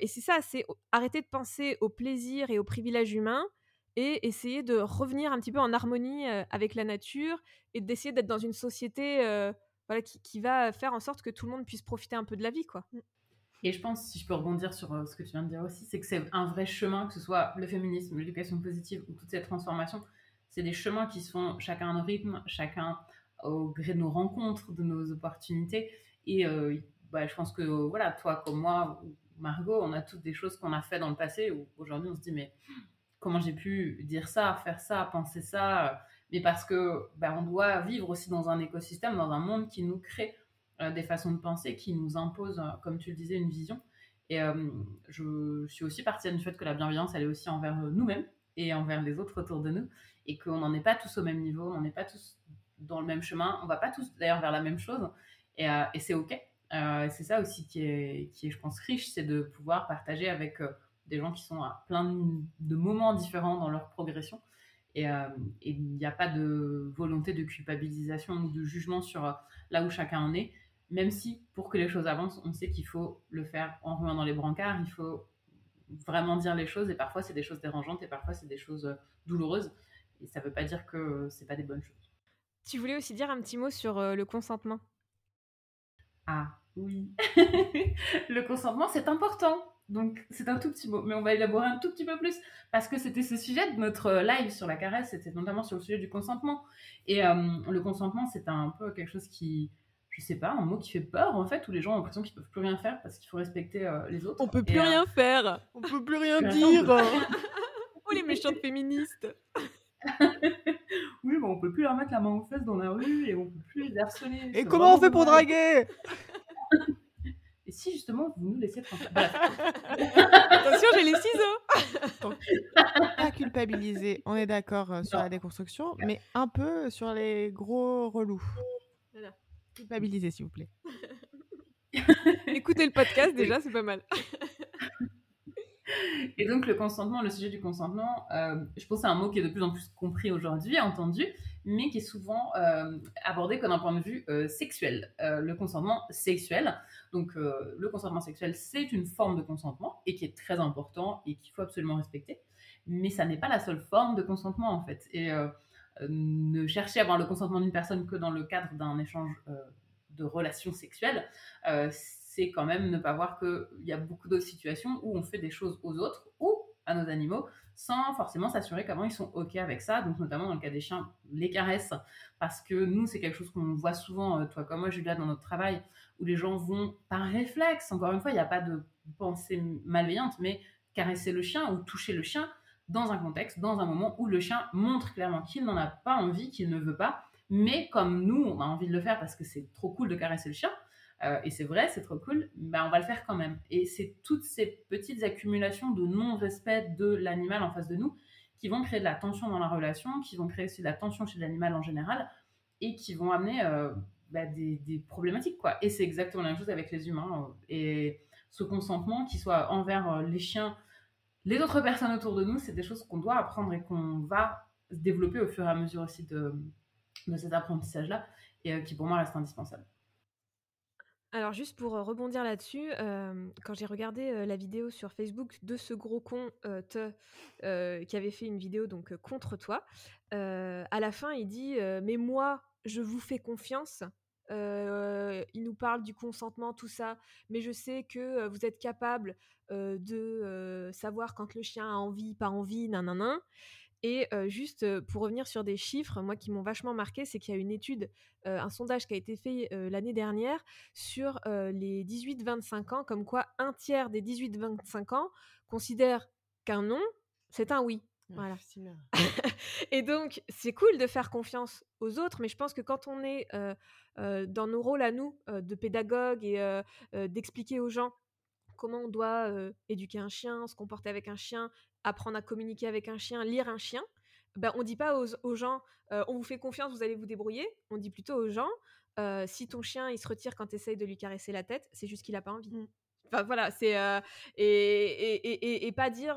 c'est ça, c'est arrêter de penser au plaisir et au privilège humain et essayer de revenir un petit peu en harmonie avec la nature et d'essayer d'être dans une société qui, va faire en sorte que tout le monde puisse profiter un peu de la vie. quoi. Mmh. Et je pense, si je peux rebondir sur ce que tu viens de dire aussi, c'est que c'est un vrai chemin, que ce soit le féminisme, l'éducation positive ou toute cette transformation. C'est des chemins qui se font chacun à nos rythmes, chacun au gré de nos rencontres, de nos opportunités. Et bah, je pense que voilà, toi comme moi, Margot, on a toutes des choses qu'on a fait dans le passé où aujourd'hui on se dit mais comment j'ai pu dire ça, faire ça, penser ça? Mais parce que bah, on doit vivre aussi dans un écosystème, dans un monde qui nous crée euh, des façons de penser, qui nous impose, comme tu le disais, une vision. Et euh, je, suis aussi partie du fait que la bienveillance, elle est aussi envers nous-mêmes et envers les autres autour de nous, et qu'on n'en est pas tous au même niveau, on n'est pas tous dans le même chemin, on va pas tous d'ailleurs vers la même chose, euh, et c'est ok. Euh, c'est ça aussi qui est, qui est, je pense, riche, c'est de pouvoir partager avec euh, des gens qui sont à plein de moments différents dans leur progression. Et il n'y a pas de volonté de culpabilisation ou de jugement sur là où chacun en est, même si pour que les choses avancent, on sait qu'il faut le faire en remuant dans les brancards, il faut vraiment dire les choses. Et parfois c'est des choses dérangeantes et parfois c'est des choses douloureuses. Et ça ne veut pas dire que c'est pas des bonnes choses. Tu voulais aussi dire un petit mot sur le consentement? Ah oui, le consentement c'est important. Donc c'est un tout petit mot, mais on va élaborer un tout petit peu plus parce que c'était ce sujet de notre live sur la caresse, c'était notamment sur le sujet du consentement. Et le consentement, c'est un peu quelque chose qui, je sais pas, un mot qui fait peur en fait, où les gens ont l'impression qu'ils peuvent plus rien faire parce qu'il faut respecter les autres. On peut plus rien faire, on peut plus rien dire. oh les méchantes féministes. oui, bon, on peut plus leur mettre la main aux fesses dans la rue et on peut plus les harceler. Et comment on fait pour draguer Et si justement vous nous laissiez tranquille. Attention, j'ai les ciseaux. pas culpabiliser, on est d'accord euh, sur la déconstruction, mais un peu sur les gros relous. Voilà. Culpabiliser, s'il vous plaît. Écoutez le podcast déjà, c'est pas mal. Et donc le consentement, le sujet du consentement, euh, je pense que c'est un mot qui est de plus en plus compris aujourd'hui, entendu, mais qui est souvent euh, abordé comme un point de vue euh, sexuel. le consentement sexuel, donc le consentement sexuel, c'est une forme de consentement et qui est très important et qu'il faut absolument respecter, mais ça n'est pas la seule forme de consentement en fait. Et ne chercher à avoir le consentement d'une personne que dans le cadre d'un échange de relations sexuelles, c'est quand même ne pas voir qu'il y a beaucoup d'autres situations où on fait des choses aux autres ou à nos animaux sans forcément s'assurer comment ils sont OK avec ça. Donc, notamment dans le cas des chiens, les caresses, parce que nous, c'est quelque chose qu'on voit souvent, euh, toi comme moi, Julia, dans notre travail, où les gens vont par réflexe, encore une fois, il n'y a pas de pensée malveillante, mais caresser le chien ou toucher le chien dans un contexte, dans un moment où le chien montre clairement qu'il n'en a pas envie, qu'il ne veut pas, mais comme nous, on a envie de le faire parce que c'est trop cool de caresser le chien, euh, et c'est vrai, c'est trop cool, ben on va le faire quand même. Et c'est toutes ces petites accumulations de non-respect de l'animal en face de nous qui vont créer de la tension dans la relation, qui vont créer aussi de la tension chez l'animal en général, et qui vont amener euh, bah, des, problématiques. quoi. Et c'est exactement la même chose avec les humains. Euh, et ce consentement, qu'il soit envers les chiens, les autres personnes autour de nous, c'est des choses qu'on doit apprendre et qu'on va développer au fur et à mesure aussi de cet apprentissage-là, et qui pour moi reste indispensable. Alors juste pour rebondir là-dessus, quand j'ai regardé la vidéo sur Facebook de ce gros con te, qui avait fait une vidéo donc contre toi, à la fin il dit mais moi je vous fais confiance. il nous parle du consentement tout ça, mais je sais que vous êtes capable de savoir quand le chien a envie, pas envie, nan nan nan. Et juste pour revenir sur des chiffres, moi qui m'ont vachement marqué, c'est qu'il y a une étude, un sondage qui a été fait l'année dernière sur les 18-25 ans, comme quoi un tiers des 18-25 ans considèrent qu'un non, c'est un oui. Voilà. et donc, c'est cool de faire confiance aux autres, mais je pense que quand on est dans nos rôles à nous, de pédagogue et d'expliquer aux gens comment on doit éduquer un chien, se comporter avec un chien, apprendre à communiquer avec un chien, lire un chien, ben, on dit pas aux, gens euh, on vous fait confiance, vous allez vous débrouiller. On dit plutôt aux gens euh, si ton chien il se retire quand tu essayes de lui caresser la tête, c'est juste qu'il a pas envie. Mmh. Enfin voilà, c'est euh, et, et, pas dire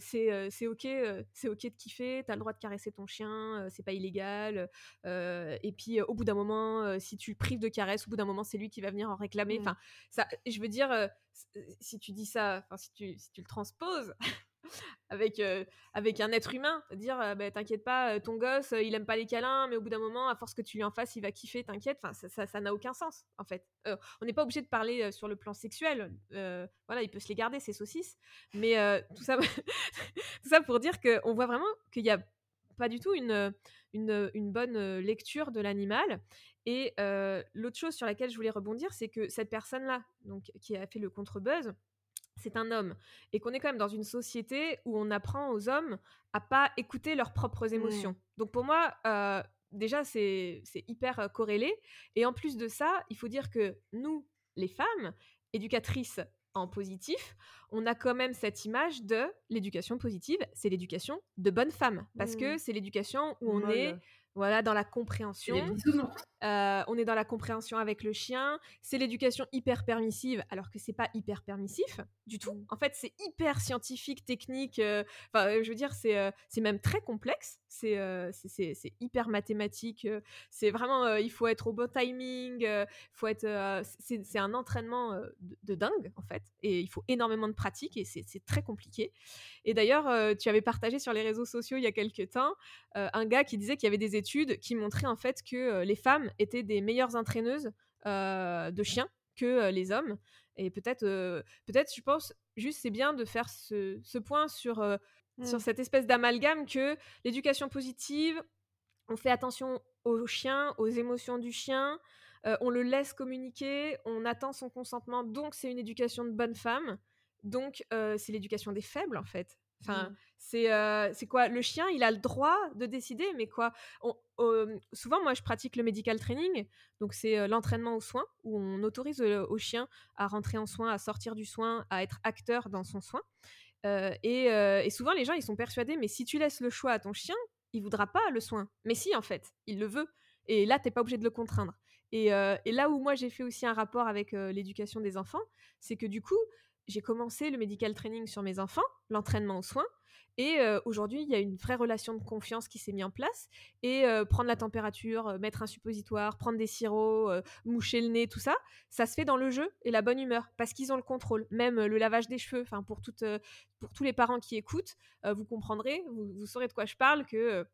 c'est c'est ok, c'est ok de kiffer, t'as le droit de caresser ton chien, c'est pas illégal. et puis au bout d'un moment, si tu le prives de caresse, au bout d'un moment c'est lui qui va venir en réclamer. Mmh. Enfin ça, je veux dire, si tu dis ça, enfin si tu si tu le transposes, avec, avec un être humain. Dire, bah, t'inquiète pas, ton gosse, il aime pas les câlins, mais au bout d'un moment, à force que tu lui en fasses, il va kiffer, t'inquiète. Enfin, ça n'a aucun sens, en fait. on n'est pas obligé de parler sur le plan sexuel. voilà, il peut se les garder, ces saucisses. Mais tout, ça, tout ça pour dire qu'on voit vraiment qu'il n'y a pas du tout une, une, une bonne lecture de l'animal. Et l'autre chose sur laquelle je voulais rebondir, c'est que cette personne-là, donc qui a fait le contre-buzz, c'est un homme et qu'on est quand même dans une société où on apprend aux hommes à pas écouter leurs propres émotions. Donc pour moi, euh, déjà c'est hyper corrélé et en plus de ça, il faut dire que nous, les femmes, éducatrices en positif, on a quand même cette image de l'éducation positive, c'est l'éducation de bonne femme parce que c'est l'éducation où on est voilà, dans la compréhension. Euh, on est dans la compréhension avec le chien. C'est l'éducation hyper permissive, alors que c'est pas hyper permissif du tout. Mmh. En fait, c'est hyper scientifique, technique. Euh, enfin, je veux dire, c'est euh, c'est même très complexe. C'est c'est hyper mathématique. c'est vraiment, il faut être au bon timing. faut être. c'est un entraînement de, de, dingue en fait, et il faut énormément de pratique et c'est très compliqué. Et d'ailleurs, tu avais partagé sur les réseaux sociaux il y a quelques temps un gars qui disait qu'il y avait des études qui montraient en fait que les femmes étaient des meilleures entraîneuses de chiens que les hommes. Et peut-être, peut-être, je pense, juste c'est bien de faire ce, point sur, sur mmh. cette espèce d'amalgame que l'éducation positive, on fait attention aux chiens, aux émotions du chien, on le laisse communiquer, on attend son consentement, donc c'est une éducation de bonne femme. Donc, c'est l'éducation des faibles, en fait. Enfin, mmh. c'est quoi? Le chien, il a le droit de décider, mais quoi? Souvent, moi, je pratique le medical training, donc c'est l'entraînement aux soins, où on autorise au chien à rentrer en soin, à sortir du soin, à être acteur dans son soin. Et, et, souvent, les gens, ils sont persuadés, mais si tu laisses le choix à ton chien, il voudra pas le soin. Mais si, en fait, il le veut. Et là, t'es pas obligé de le contraindre. Et, et là où moi, j'ai fait aussi un rapport avec l'éducation des enfants, c'est que du coup, j'ai commencé le medical training sur mes enfants, l'entraînement aux soins. Et aujourd'hui, il y a une vraie relation de confiance qui s'est mise en place. Et prendre la température, mettre un suppositoire, prendre des sirops, moucher le nez, tout ça, ça se fait dans le jeu et la bonne humeur parce qu'ils ont le contrôle. Même le lavage des cheveux, enfin pour, pour tous les parents qui écoutent, vous comprendrez, vous, saurez de quoi je parle, que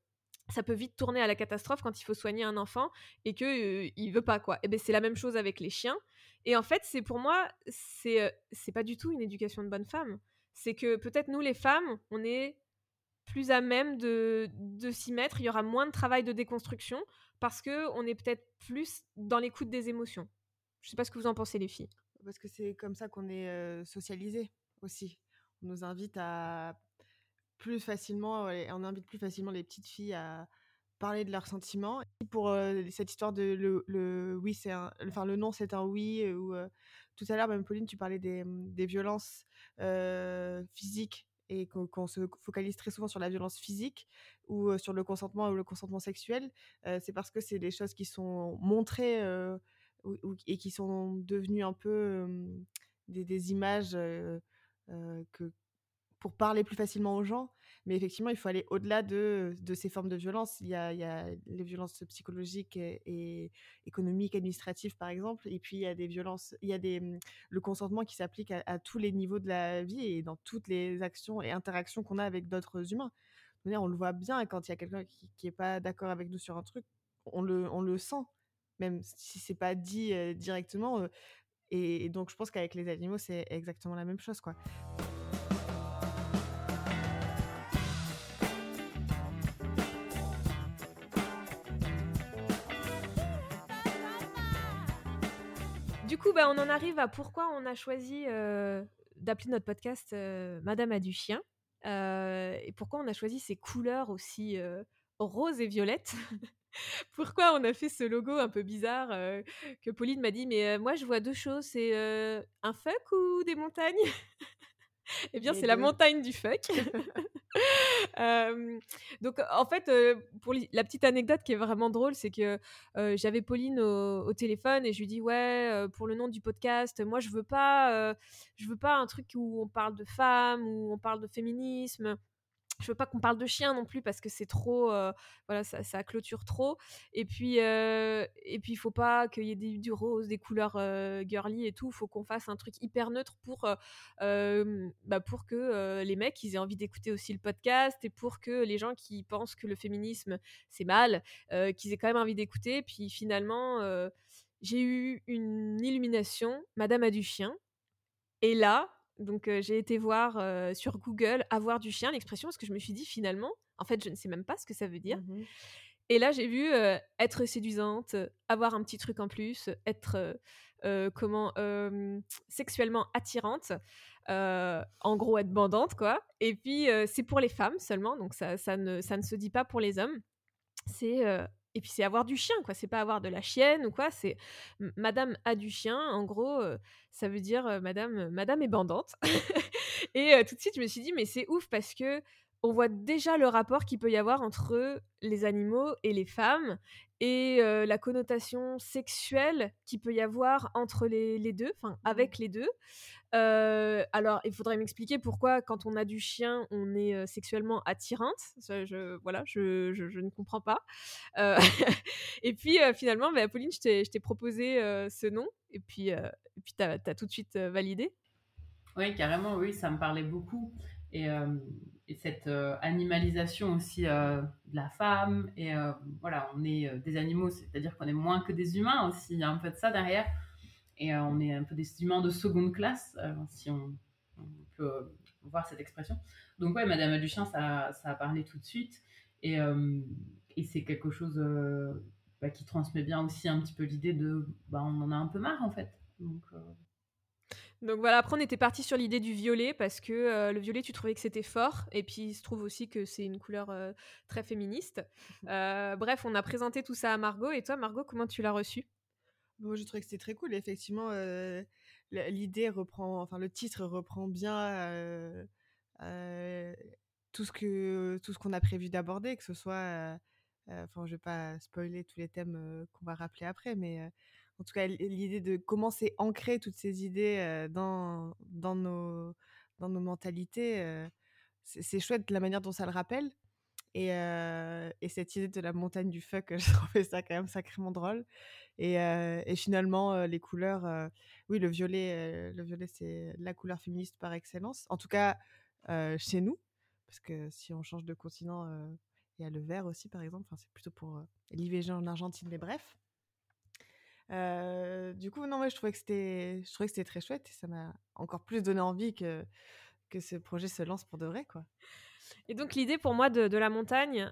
ça peut vite tourner à la catastrophe quand il faut soigner un enfant et que il veut pas quoi. Et ben c'est la même chose avec les chiens. Et en fait, c'est pour moi, c'est c'est pas du tout une éducation de bonne femme. C'est que peut-être nous les femmes, on est plus à même de, s'y mettre. Il y aura moins de travail de déconstruction parce que on est peut-être plus dans l'écoute des émotions. Je sais pas ce que vous en pensez les filles. Parce que c'est comme ça qu'on est socialisé aussi. On nous invite à plus facilement, on invite plus facilement les petites filles à parler de leurs sentiments. pour cette histoire de le, oui, c'est enfin le non, c'est un oui. Ou tout à l'heure, même Pauline, tu parlais des, mmh, violences physiques et qu'on se focalise très souvent sur la violence physique ou sur le consentement ou le consentement sexuel. c'est parce que c'est des choses qui sont montrées et qui sont devenues un peu des, des, images que pour parler plus facilement aux gens. Mais effectivement, il faut aller au-delà de, de, ces formes de violence. Il y a, les violences psychologiques et, économiques, administratives, par exemple. Et puis, il y a des violences, il y a des, mmh, le consentement qui s'applique à, tous les niveaux de la vie et dans toutes les actions et interactions qu'on a avec d'autres humains. On le voit bien quand il y a quelqu'un qui n'est pas d'accord avec nous sur un truc, on le, on le sent, même si c'est pas dit directement. et, et donc, je pense qu'avec les animaux, c'est exactement la même chose, quoi. Coup, bah, on en arrive à pourquoi on a choisi euh, d'appeler notre podcast euh, Madame a du chien. Et pourquoi on a choisi ces couleurs aussi roses et violettes. pourquoi on a fait ce logo un peu bizarre que Pauline m'a dit, mais moi je vois deux choses, c'est un fuck ou des montagnes? Eh bien, c'est la montagne du fuck. donc, en fait, pour la petite anecdote qui est vraiment drôle, c'est que j'avais Pauline au, téléphone et je lui dis ouais, pour le nom du podcast, moi je veux pas, je veux pas un truc où on parle de femmes, où on parle de féminisme je veux pas qu'on parle de chien non plus parce que c'est trop euh, voilà ça, clôture trop. Et puis euh, et puis il faut pas qu'il y ait du rose des couleurs euh, girly et tout. Faut qu'on fasse un truc hyper neutre pour bah, pour que les mecs ils aient envie d'écouter aussi le podcast et pour que les gens qui pensent que le féminisme c'est mal qu'ils aient quand même envie d'écouter. Puis finalement j'ai eu une illumination Madame a du chien. Et là donc j'ai été voir sur Google avoir du chien l'expression parce que je me suis dit finalement, en fait je ne sais même pas ce que ça veut dire. Mmh Et là j'ai vu être séduisante, avoir un petit truc en plus, être comment sexuellement attirante, en gros être bandante quoi. Et puis c'est pour les femmes seulement, donc ça, ça, ne, ça ne se dit pas pour les hommes. C'est et puis c'est avoir du chien, quoi. C'est pas avoir de la chienne ou quoi. C'est Madame a du chien. En gros, ça veut dire Madame, Madame est bandante. et tout de suite, je me suis dit, mais c'est ouf parce que on voit déjà le rapport qu'il peut y avoir entre les animaux et les femmes et la connotation sexuelle qu'il peut y avoir entre les, deux, enfin mmh avec les deux. alors, il faudrait m'expliquer pourquoi, quand on a du chien, on est sexuellement attirante. je, voilà, je, ne comprends pas. et puis, finalement, bah, Pauline, je t'ai proposé ce nom, et puis, et puis tu as, as, tout de suite validé. Oui, carrément, oui, ça me parlait beaucoup. Et, euh, cette euh, animalisation aussi euh, de la femme. Et voilà, on est des animaux, c'est-à-dire qu'on est moins que des humains aussi. Il y a un peu de ça derrière. Et on est un peu des humains de seconde classe, si on, peut voir cette expression. Donc, ouais, Madame Duchien, ça, ça a parlé tout de suite. Et, et c'est quelque chose bah, qui transmet bien aussi un petit peu l'idée de bah, on en a un peu marre en fait. Donc voilà, après on était parti sur l'idée du violet parce que euh, le violet tu trouvais que c'était fort et puis il se trouve aussi que c'est une couleur euh, très féministe. Euh, bref, on a présenté tout ça à Margot et toi Margot, comment tu l'as reçu? Je trouvais que c'était très cool. Effectivement, l'idée reprend, enfin le titre reprend bien tout ce que tout ce qu'on a prévu d'aborder, que ce soit, enfin je vais pas spoiler tous les thèmes qu'on va rappeler après, mais en tout cas l'idée de comment c'est ancré toutes ces idées dans, dans, nos, dans nos mentalités, c'est chouette la manière dont ça le rappelle. Et, et, cette idée de la montagne du fuck, je trouvais ça quand même sacrément drôle. Et, et finalement, les couleurs, oui, le violet, le violet c'est la couleur féministe par excellence. En tout cas, chez nous, parce que si on change de continent, il y a le vert aussi, par exemple. Enfin, c'est plutôt pour l'IVG en Argentine, mais bref. Du coup, non, je trouvais que c'était, je trouvais que c'était très chouette et ça m'a encore plus donné envie que, que ce projet se lance pour de vrai, quoi. Et donc, l'idée pour moi de, de la montagne,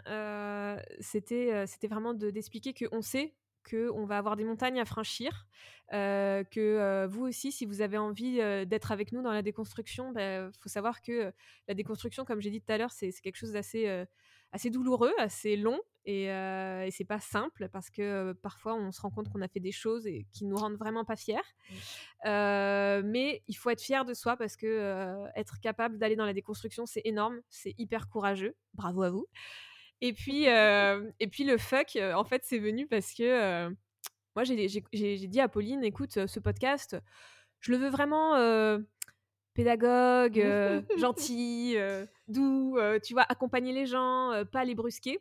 c'était, c'était vraiment de, d'expliquer qu'on sait qu'on va avoir des montagnes à franchir, que vous aussi, si vous avez envie d'être avec nous dans la déconstruction, il bah, faut savoir que la déconstruction, comme j'ai dit tout à l'heure, c'est quelque chose d'assez assez douloureux, assez long, et, euh, et c'est pas simple parce que euh, parfois on se rend compte qu'on a fait des choses et qui nous rendent vraiment pas fiers. Euh, mais il faut être fier de soi parce que être capable d'aller dans la déconstruction, c'est énorme, c'est hyper courageux. Bravo à vous. Et puis, et puis le fuck, en fait, c'est venu parce que moi j'ai dit à Pauline, écoute, ce podcast, je le veux vraiment pédagogue, euh, gentil, euh, doux, euh, tu vois, accompagner les gens, pas les brusquer.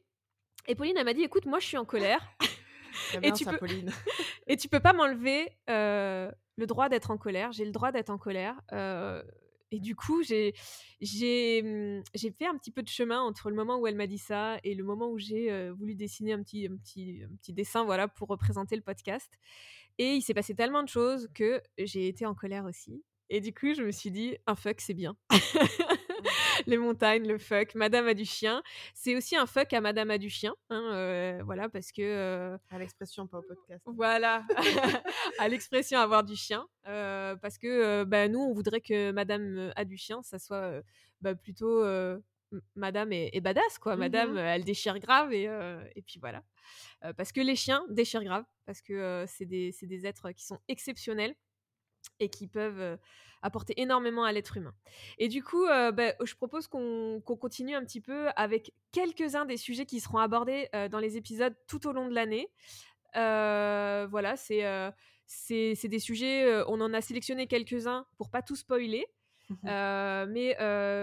Et Pauline, elle m'a dit, écoute, moi, je suis en colère. et, tu peux... et tu peux pas m'enlever le droit d'être en colère. J'ai le droit d'être en colère. et du coup, j'ai, j'ai, j'ai fait un petit peu de chemin entre le moment où elle m'a dit ça et le moment où j'ai voulu dessiner un petit, un, petit, un petit dessin voilà, pour représenter le podcast. Et il s'est passé tellement de choses que j'ai été en colère aussi. Et du coup, je me suis dit, un fuck, c'est bien. les montagnes, le fuck, Madame a du chien. C'est aussi un fuck à Madame a du chien. Hein, euh, voilà, parce que. Euh, à l'expression, pas au podcast. Voilà, à l'expression avoir du chien. Euh, parce que bah, nous, on voudrait que Madame a du chien, ça soit bah, plutôt. Madame est, badass, quoi. Mmh Madame, elle déchire grave, et, et puis voilà. parce que les chiens déchirent grave, parce que c'est des, des êtres qui sont exceptionnels et qui peuvent apporter énormément à l'être humain. Et du coup, bah, je propose qu'on continue un petit peu avec quelques-uns des sujets qui seront abordés dans les épisodes tout au long de l'année. voilà, c'est c'est des sujets, on en a sélectionné quelques-uns pour pas tout spoiler. Mmh mais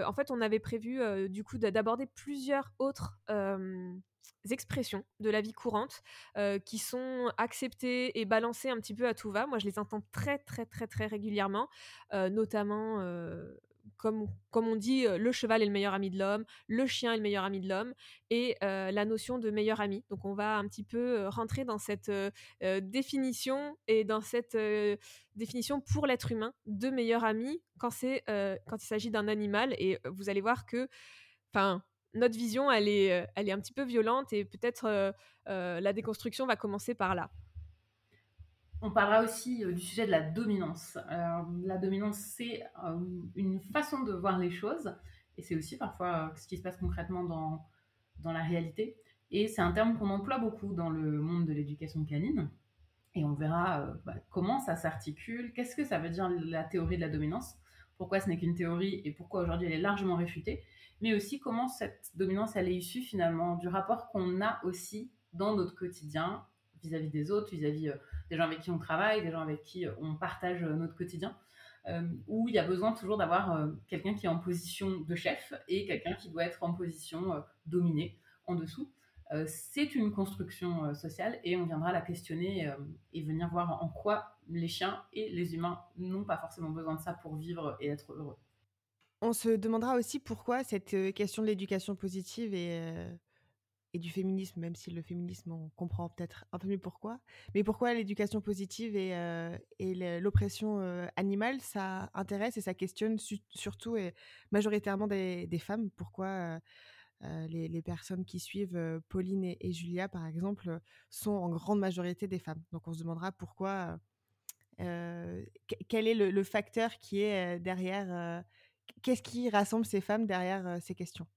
en fait, on avait prévu du coup d'aborder plusieurs autres expressions de la vie courante euh, qui sont acceptées et balancées un petit peu à tout va. Moi, je les entends très, très, très, très régulièrement, euh, notamment, euh, comme, comme on dit, le cheval est le meilleur ami de l'homme, le chien est le meilleur ami de l'homme, et la notion de meilleur ami. Donc, on va un petit peu rentrer dans cette définition et dans cette définition pour l'être humain de meilleur ami quand, quand il s'agit d'un animal. Et vous allez voir que, enfin, notre vision, elle est, euh, elle est un petit peu violente et peut-être euh, euh, la déconstruction va commencer par là. On parlera aussi du sujet de la dominance. la dominance, c'est une façon de voir les choses et c'est aussi parfois ce qui se passe concrètement dans, dans la réalité. Et c'est un terme qu'on emploie beaucoup dans le monde de l'éducation canine. Et on verra bah, comment ça s'articule, qu'est-ce que ça veut dire la théorie de la dominance pourquoi ce n'est qu'une théorie et pourquoi aujourd'hui elle est largement réfutée, mais aussi comment cette dominance elle est issue finalement du rapport qu'on a aussi dans notre quotidien vis-à-vis des autres, vis-à-vis des gens avec qui on travaille, des gens avec qui on partage notre quotidien. où il y a besoin toujours d'avoir quelqu'un qui est en position de chef et quelqu'un qui doit être en position dominée en dessous. Euh, c'est une construction euh, sociale et on viendra la questionner euh, et venir voir en quoi les chiens et les humains n'ont pas forcément besoin de ça pour vivre et être heureux. On se demandera aussi pourquoi cette question de l'éducation positive et, du féminisme, même si le féminisme, on comprend peut-être un peu mieux pourquoi, mais pourquoi l'éducation positive et, l'oppression animale, ça intéresse et ça questionne surtout et majoritairement des femmes? Pourquoi les, personnes qui suivent Pauline et, Julia, par exemple, sont en grande majorité des femmes? Donc on se demandera pourquoi, quel est le, facteur qui est derrière, qu'est-ce qui rassemble ces femmes derrière ces questions?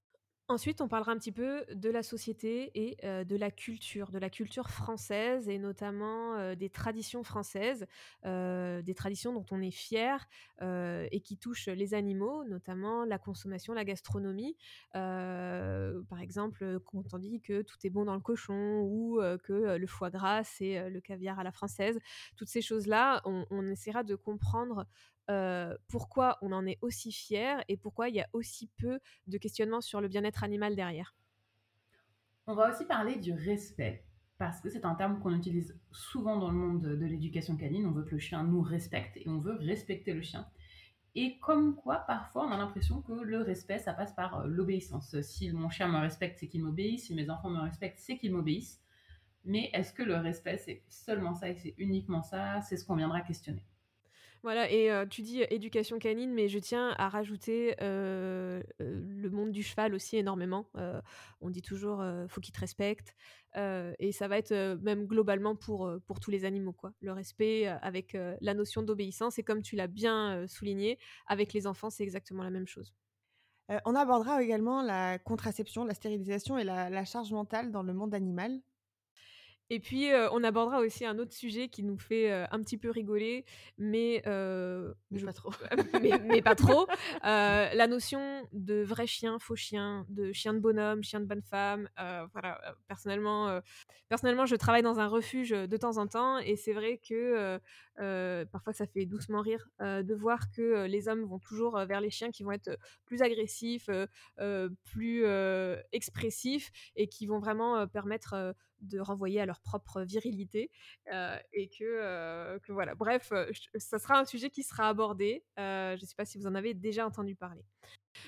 Ensuite, on parlera un petit peu de la société et de la culture, de la culture française et notamment des traditions françaises, des traditions dont on est fier et qui touchent les animaux, notamment la consommation, la gastronomie. par exemple, quand on dit que tout est bon dans le cochon ou que le foie gras, c'est le caviar à la française. Toutes ces choses-là, on, essaiera de comprendre pourquoi on en est aussi fier et pourquoi il y a aussi peu de questionnements sur le bien-être animal derrière. On va aussi parler du respect, parce que c'est un terme qu'on utilise souvent dans le monde de l'éducation canine. On veut que le chien nous respecte et on veut respecter le chien. Et comme quoi, parfois, on a l'impression que le respect, ça passe par l'obéissance. Si mon chien me respecte, c'est qu'il m'obéisse. Si mes enfants me respectent, c'est qu'ils m'obéissent. Mais est-ce que le respect, c'est seulement ça et c'est uniquement ça? C'est ce qu'on viendra questionner. Voilà, et tu dis éducation canine, mais je tiens à rajouter le monde du cheval aussi énormément. on dit toujours faut qu'il te respecte, et ça va être même globalement pour, pour tous les animaux, quoi. Le respect avec la notion d'obéissance, et comme tu l'as bien souligné, avec les enfants, c'est exactement la même chose. on abordera également la contraception, la stérilisation et la charge mentale dans le monde animal. Et puis, on abordera aussi un autre sujet qui nous fait un petit peu rigoler, mais, mais pas trop. mais, pas trop. la notion de vrai chien, faux chien, de chien de bonhomme, chien de bonne femme. voilà, personnellement, personnellement, je travaille dans un refuge de temps en temps, et c'est vrai que parfois ça fait doucement rire de voir que les hommes vont toujours vers les chiens qui vont être plus agressifs, plus expressifs, et qui vont vraiment permettre de renvoyer à leur propre virilité et que, que, voilà. Bref, ça sera un sujet qui sera abordé. je ne sais pas si vous en avez déjà entendu parler.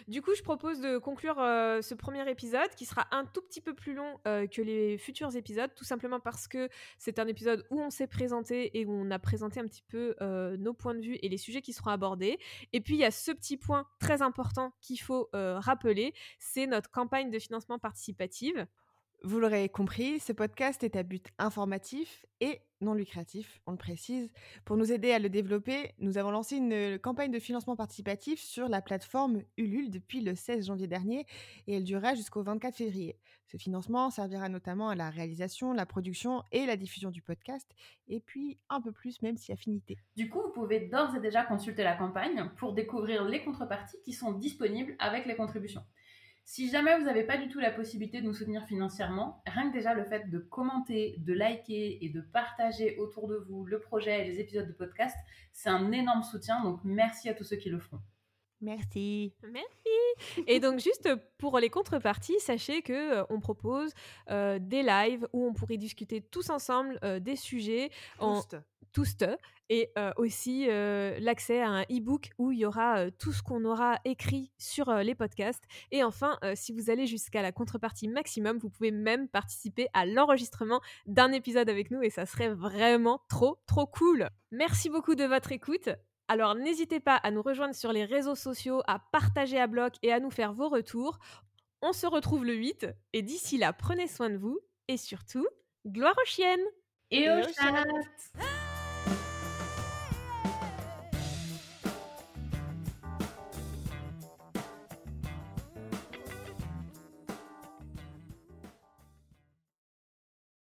Du coup, je propose de conclure ce premier épisode qui sera un tout petit peu plus long que les futurs épisodes, tout simplement parce que c'est un épisode où on s'est présenté et où on a présenté un petit peu nos points de vue et les sujets qui seront abordés. Et puis, il y a ce petit point très important qu'il faut rappeler, c'est notre campagne de financement participative. Vous l'aurez compris, ce podcast est à but informatif et non lucratif, on le précise. Pour nous aider à le développer, nous avons lancé une campagne de financement participatif sur la plateforme Ulule depuis le 16 janvier dernier et elle durera jusqu'au 24 février. Ce financement servira notamment à la réalisation, la production et la diffusion du podcast et puis un peu plus même si affinité. Du coup, vous pouvez d'ores et déjà consulter la campagne pour découvrir les contreparties qui sont disponibles avec les contributions. Si jamais vous n'avez pas du tout la possibilité de nous soutenir financièrement, rien que déjà le fait de commenter, de liker et de partager autour de vous le projet et les épisodes de podcast, c'est un énorme soutien. Donc merci à tous ceux qui le feront. Merci. Merci. Et donc juste pour les contreparties, sachez que euh, on propose euh, des lives où on pourrait discuter tous ensemble euh, des sujets en tous et aussi l'accès à un e-book où il y aura tout ce qu'on aura écrit sur les podcasts. Et enfin, si vous allez jusqu'à la contrepartie maximum, vous pouvez même participer à l'enregistrement d'un épisode avec nous et ça serait vraiment trop, trop cool. Merci beaucoup de votre écoute. Alors n'hésitez pas à nous rejoindre sur les réseaux sociaux, à partager à bloc et à nous faire vos retours. On se retrouve le 8 et d'ici là, prenez soin de vous et surtout, gloire aux chiennes. Et, aux chats